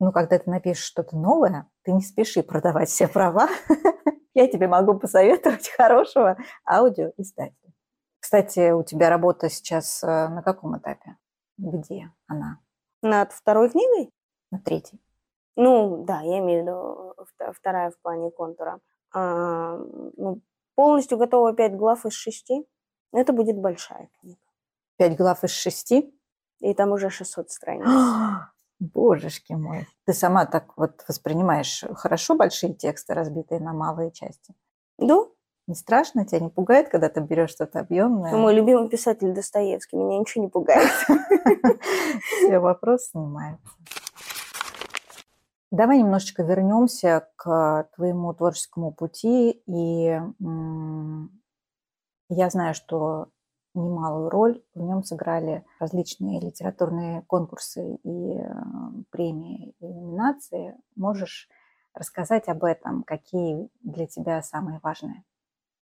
Ну, когда ты напишешь что-то новое, ты не спеши продавать все права. Я тебе могу посоветовать хорошего аудиоиздателя. Кстати, у тебя работа сейчас э, на каком этапе? Где она? Над второй книгой? На третьей. Ну, да, я имею в виду вторая в плане контура. А, ну, полностью готова пять глав из шести. Это будет большая книга. Пять глав из шести? И там уже 600 страниц. Божешки мой. Ты сама так вот воспринимаешь хорошо большие тексты, разбитые на малые части? Да. Не страшно? Тебя не пугает, когда ты берешь что-то объемное? Мой любимый писатель Достоевский. Меня ничего не пугает. Все, вопрос снимается. Давай немножечко вернемся к твоему творческому пути. И я знаю, что немалую роль в нем сыграли различные литературные конкурсы и э, премии и номинации. Можешь рассказать об этом? Какие для тебя самые важные?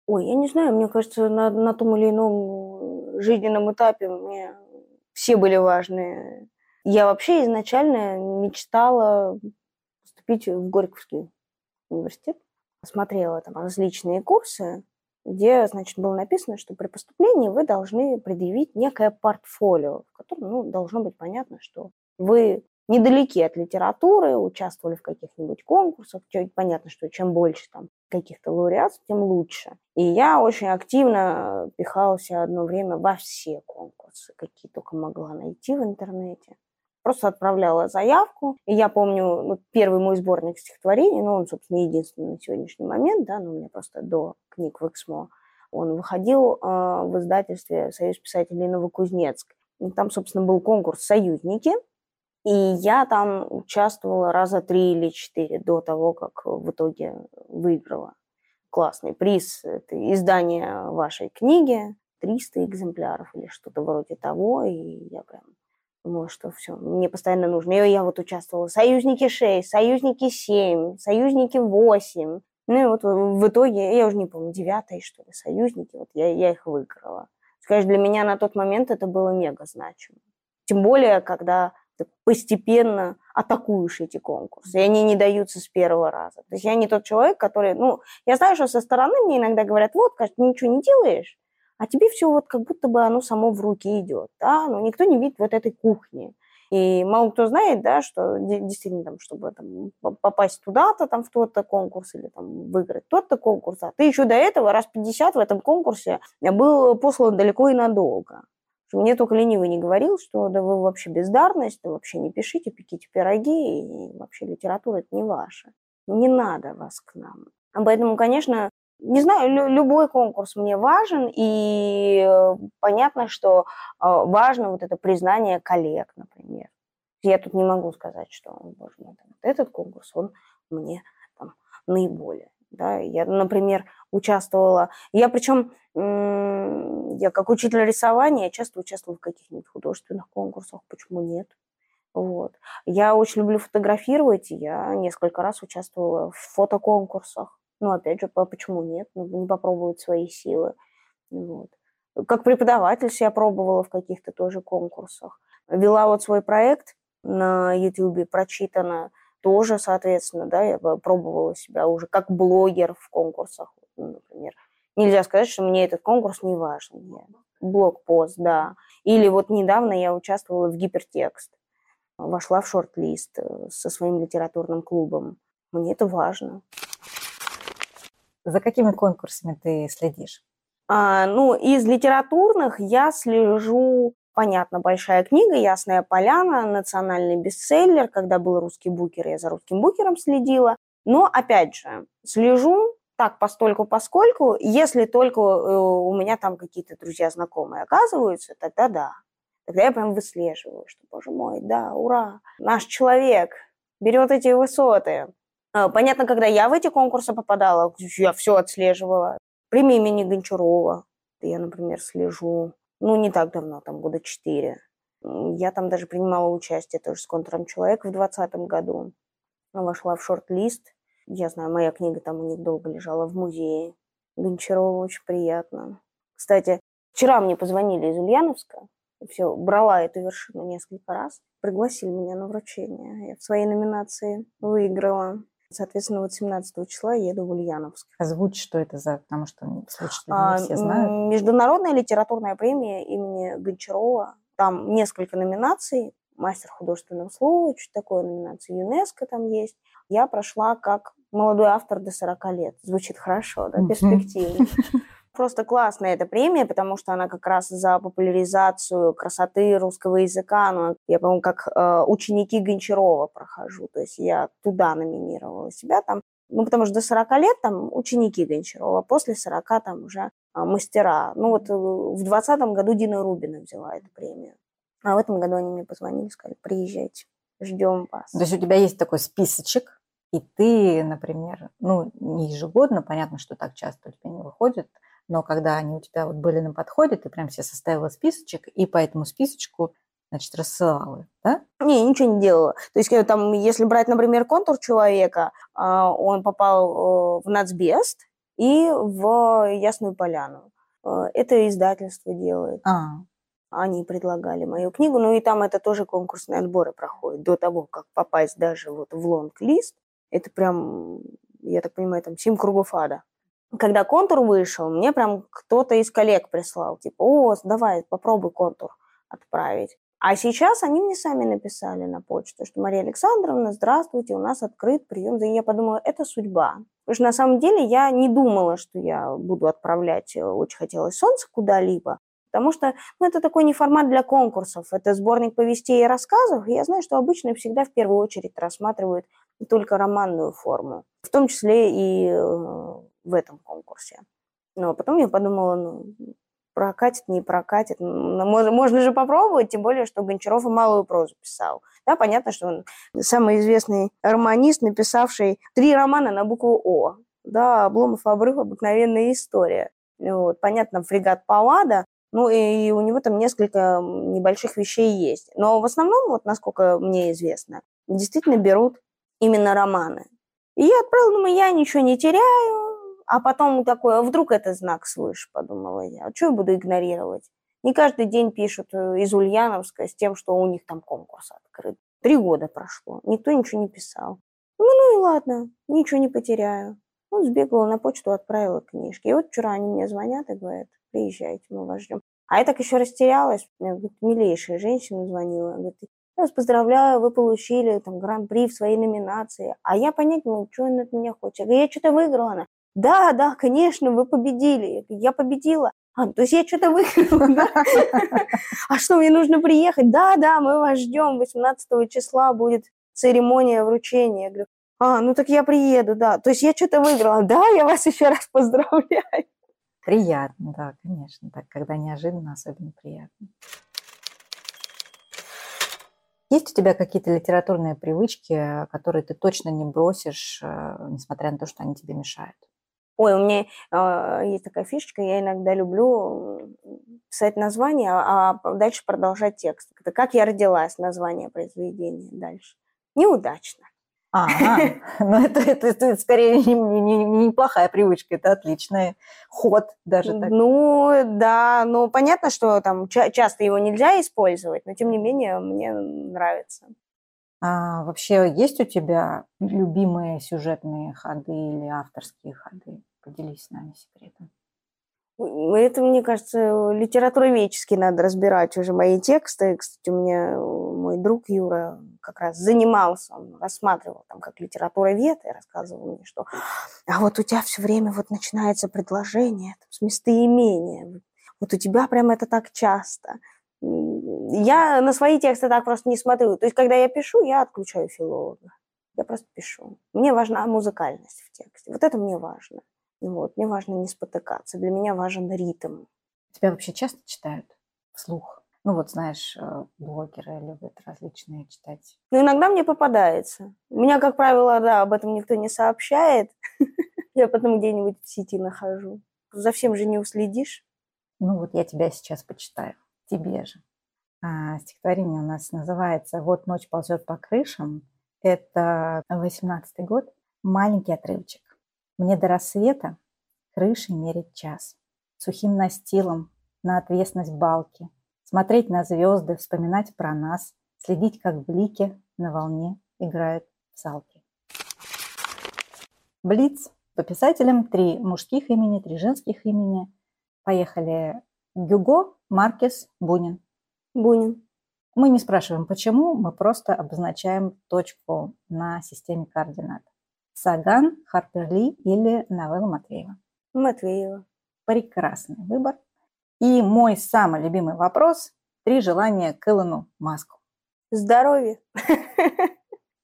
Ой, я не знаю, мне кажется, на, на том или ином жизненном этапе мне все были важные. Я вообще изначально мечтала поступить в Горьковский университет. Смотрела там различные курсы, где, значит, было написано, что при поступлении вы должны предъявить некое портфолио, в котором ну, должно быть понятно, что вы недалеки от литературы, участвовали в каких-нибудь конкурсах. Понятно, что чем больше там каких-то лауреатов, тем лучше. И я очень активно пихался одно время во все конкурсы, какие только могла найти в интернете просто отправляла заявку. И я помню, ну, первый мой сборник стихотворений, ну, он, собственно, единственный на сегодняшний момент, да, но у меня просто до книг в Эксмо, он выходил э, в издательстве «Союз писателей Новокузнецк». И там, собственно, был конкурс «Союзники», и я там участвовала раза три или четыре до того, как в итоге выиграла классный приз. Это издание вашей книги, 300 экземпляров или что-то вроде того, и я прям Думала, что все, мне постоянно нужно. И я вот участвовала. Союзники 6, союзники 7, союзники 8. Ну и вот в итоге, я уже не помню, девятый, что ли, союзники, вот я, я их выиграла. Скажешь, для меня на тот момент это было мега значимо. Тем более, когда ты постепенно атакуешь эти конкурсы, и они не даются с первого раза. То есть я не тот человек, который, ну, я знаю, что со стороны мне иногда говорят, вот, кажется, ничего не делаешь, а тебе все вот как будто бы оно само в руки идет, да, но никто не видит вот этой кухни. И мало кто знает, да, что действительно, там, чтобы там, попасть туда-то, там, в тот-то конкурс или там, выиграть тот-то конкурс, а ты еще до этого раз 50 в этом конкурсе был послан далеко и надолго. Мне только ленивый не говорил, что да вы вообще бездарность, да вообще не пишите, пеките пироги, и вообще литература это не ваша. Не надо вас к нам. Поэтому, конечно, не знаю, лю- любой конкурс мне важен, и э, понятно, что э, важно вот это признание коллег, например. Я тут не могу сказать, что, боже мой, этот конкурс, он мне там наиболее. Да? Я, например, участвовала, я причем, я как учитель рисования, я часто участвовала в каких-нибудь художественных конкурсах, почему нет? Вот. Я очень люблю фотографировать, я несколько раз участвовала в фотоконкурсах. Ну, опять же, почему нет? Ну, не попробовать свои силы. Вот. Как преподаватель себя пробовала в каких-то тоже конкурсах. Вела вот свой проект на YouTube, прочитано тоже, соответственно, да, я пробовала себя уже как блогер в конкурсах, ну, например. Нельзя сказать, что мне этот конкурс не важен. Блог-пост, да. Или вот недавно я участвовала в гипертекст, вошла в шорт-лист э, со своим литературным клубом. Мне это важно. За какими конкурсами ты следишь? А, ну, из литературных я слежу, понятно, большая книга, Ясная поляна, национальный бестселлер. Когда был русский букер, я за русским букером следила. Но, опять же, слежу так постольку поскольку, если только э, у меня там какие-то друзья знакомые оказываются, тогда да. Тогда я прям выслеживаю, что, боже мой, да, ура, наш человек берет эти высоты. А, понятно, когда я в эти конкурсы попадала, я все отслеживала. Премия имени Гончарова. Я, например, слежу, ну, не так давно, там, года четыре. Я там даже принимала участие тоже с контуром человека в двадцатом году. Вошла в шорт-лист. Я знаю, моя книга там у них долго лежала в музее. Гончарова очень приятно. Кстати, вчера мне позвонили из Ульяновска. Все, брала эту вершину несколько раз. Пригласили меня на вручение. Я в своей номинации выиграла. Соответственно, вот 17 числа еду в Ульяновск. Озвучь, что это за, потому что слушатели а, все знают. Международная литературная премия имени Гончарова. Там несколько номинаций. Мастер художественного слова, что такое номинация ЮНЕСКО там есть. Я прошла как молодой автор до 40 лет. Звучит хорошо, да, перспективно. Просто классная эта премия, потому что она как раз за популяризацию красоты русского языка. Ну, я, по-моему, как э, ученики Гончарова прохожу. То есть я туда номинировала себя там. Ну, потому что до 40 лет там ученики Гончарова, после 40 там уже а, мастера. Ну, вот э, в 2020 году Дина Рубина взяла эту премию. А в этом году они мне позвонили, сказали, приезжайте, ждем вас. То есть у тебя есть такой списочек, и ты, например, ну, не ежегодно, понятно, что так часто у тебя не выходит, но когда они у тебя вот были на подходе, ты прям себе составила списочек, и по этому списочку значит, рассылала, да? Не, ничего не делала. То есть, там, если брать, например, контур человека, а, он попал э, в Нацбест и в Ясную Поляну. Э, это издательство делает. А. Они предлагали мою книгу, ну и там это тоже конкурсные отборы проходят до того, как попасть даже вот в лонг-лист. Это прям, я так понимаю, там семь кругов ада когда контур вышел, мне прям кто-то из коллег прислал, типа, о, давай, попробуй контур отправить. А сейчас они мне сами написали на почту, что Мария Александровна, здравствуйте, у нас открыт прием. И я подумала, это судьба. Потому что на самом деле я не думала, что я буду отправлять э, «Очень хотелось солнце» куда-либо, потому что ну, это такой не формат для конкурсов, это сборник повестей и рассказов, и я знаю, что обычно всегда в первую очередь рассматривают только романную форму, в том числе и э, в этом конкурсе. Но потом я подумала, ну, прокатит, не прокатит. Можно, можно же попробовать, тем более, что Гончаров и малую прозу писал. Да, понятно, что он самый известный романист, написавший три романа на букву О. Да, Обломов обрыв, обыкновенная история. Вот, понятно, фрегат Паллада, ну и у него там несколько небольших вещей есть. Но в основном, вот насколько мне известно, действительно берут именно романы. И я отправила, думаю, я ничего не теряю, а потом такой, а вдруг это знак свыше, подумала я. А что я буду игнорировать? Не каждый день пишут э, из Ульяновска с тем, что у них там конкурс открыт. Три года прошло, никто ничего не писал. Ну, ну и ладно, ничего не потеряю. Ну, сбегала на почту, отправила книжки. И вот вчера они мне звонят и говорят, приезжайте, мы вас ждем. А я так еще растерялась. Говорит, милейшая женщина звонила. Говорит, я вас поздравляю, вы получили там гран-при в своей номинации. А я понять не могу, что он от меня хочет. Я говорю, я что-то выиграла. Она, да, да, конечно, вы победили. Я победила. А, то есть я что-то выиграла, да? А что, мне нужно приехать? Да, да, мы вас ждем. 18 числа будет церемония вручения. Я говорю, а, ну так я приеду, да. То есть я что-то выиграла. Да, я вас еще раз поздравляю. Приятно, да, конечно. Так, когда неожиданно, особенно приятно. Есть у тебя какие-то литературные привычки, которые ты точно не бросишь, э, несмотря на то, что они тебе мешают? Ой, у меня э, есть такая фишечка, я иногда люблю писать название, а, а дальше продолжать текст. Это как я родилась, название произведения дальше. Неудачно. Ага, ну это, это, это скорее не, не, не неплохая привычка, это отличный ход даже так. Ну да, ну понятно, что там ча- часто его нельзя использовать, но тем не менее мне нравится. А вообще есть у тебя любимые сюжетные ходы или авторские ходы? Поделись с нами секретом. Это, мне кажется, литературоведчески надо разбирать уже мои тексты. Кстати, у меня мой друг Юра как раз занимался, он рассматривал там как литературовед и рассказывал мне, что а вот у тебя все время вот начинается предложение там, с местоимения. Вот у тебя прям это так часто. Я на свои тексты так просто не смотрю. То есть, когда я пишу, я отключаю филолога. Я просто пишу. Мне важна музыкальность в тексте. Вот это мне важно. Вот. Мне важно не спотыкаться. Для меня важен ритм. Тебя вообще часто читают вслух? Ну вот, знаешь, э, блогеры любят различные читать. Ну, иногда мне попадается. У меня, как правило, да, об этом никто не сообщает. Я потом где-нибудь в сети нахожу. За всем же не уследишь. Ну вот я тебя сейчас почитаю. Тебе же. А, стихотворение у нас называется «Вот ночь ползет по крышам». Это 18 год. Маленький отрывочек. Мне до рассвета крыши мерить час. Сухим настилом на отвесность балки – смотреть на звезды, вспоминать про нас, следить, как блики на волне играют в салки. Блиц. По писателям три мужских имени, три женских имени. Поехали. Гюго, Маркес, Бунин. Бунин. Мы не спрашиваем, почему, мы просто обозначаем точку на системе координат. Саган, Харперли или новелла Матвеева? Матвеева. Прекрасный выбор. И мой самый любимый вопрос – три желания к Илону Маску. Здоровье.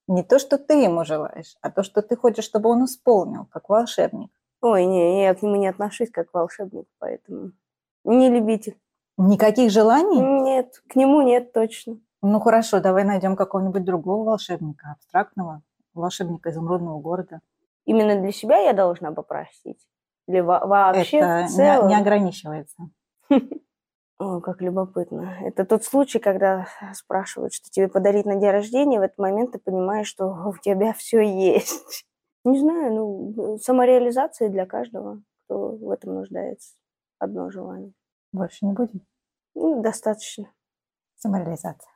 Не то, что ты ему желаешь, а то, что ты хочешь, чтобы он исполнил, как волшебник. Ой, не, я к нему не отношусь как к волшебнику, поэтому не любитель. Никаких желаний? Нет, к нему нет точно. Ну хорошо, давай найдем какого-нибудь другого волшебника, абстрактного, волшебника изумрудного города. Именно для себя я должна попросить? Или вообще Это в целом? Не, не ограничивается. О, как любопытно. Это тот случай, когда спрашивают, что тебе подарить на день рождения, в этот момент ты понимаешь, что у тебя все есть. Не знаю, ну, самореализация для каждого, кто в этом нуждается. Одно желание. Больше не будем? Ну, достаточно. Самореализация.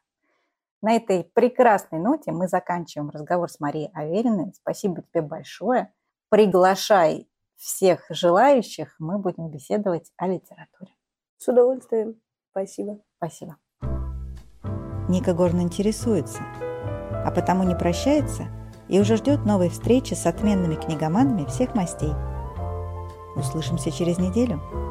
На этой прекрасной ноте мы заканчиваем разговор с Марией Авериной. Спасибо тебе большое. Приглашай всех желающих, мы будем беседовать о литературе. С удовольствием. Спасибо. Спасибо. Ника Горн интересуется, а потому не прощается и уже ждет новой встречи с отменными книгоманами всех мастей. Услышимся через неделю.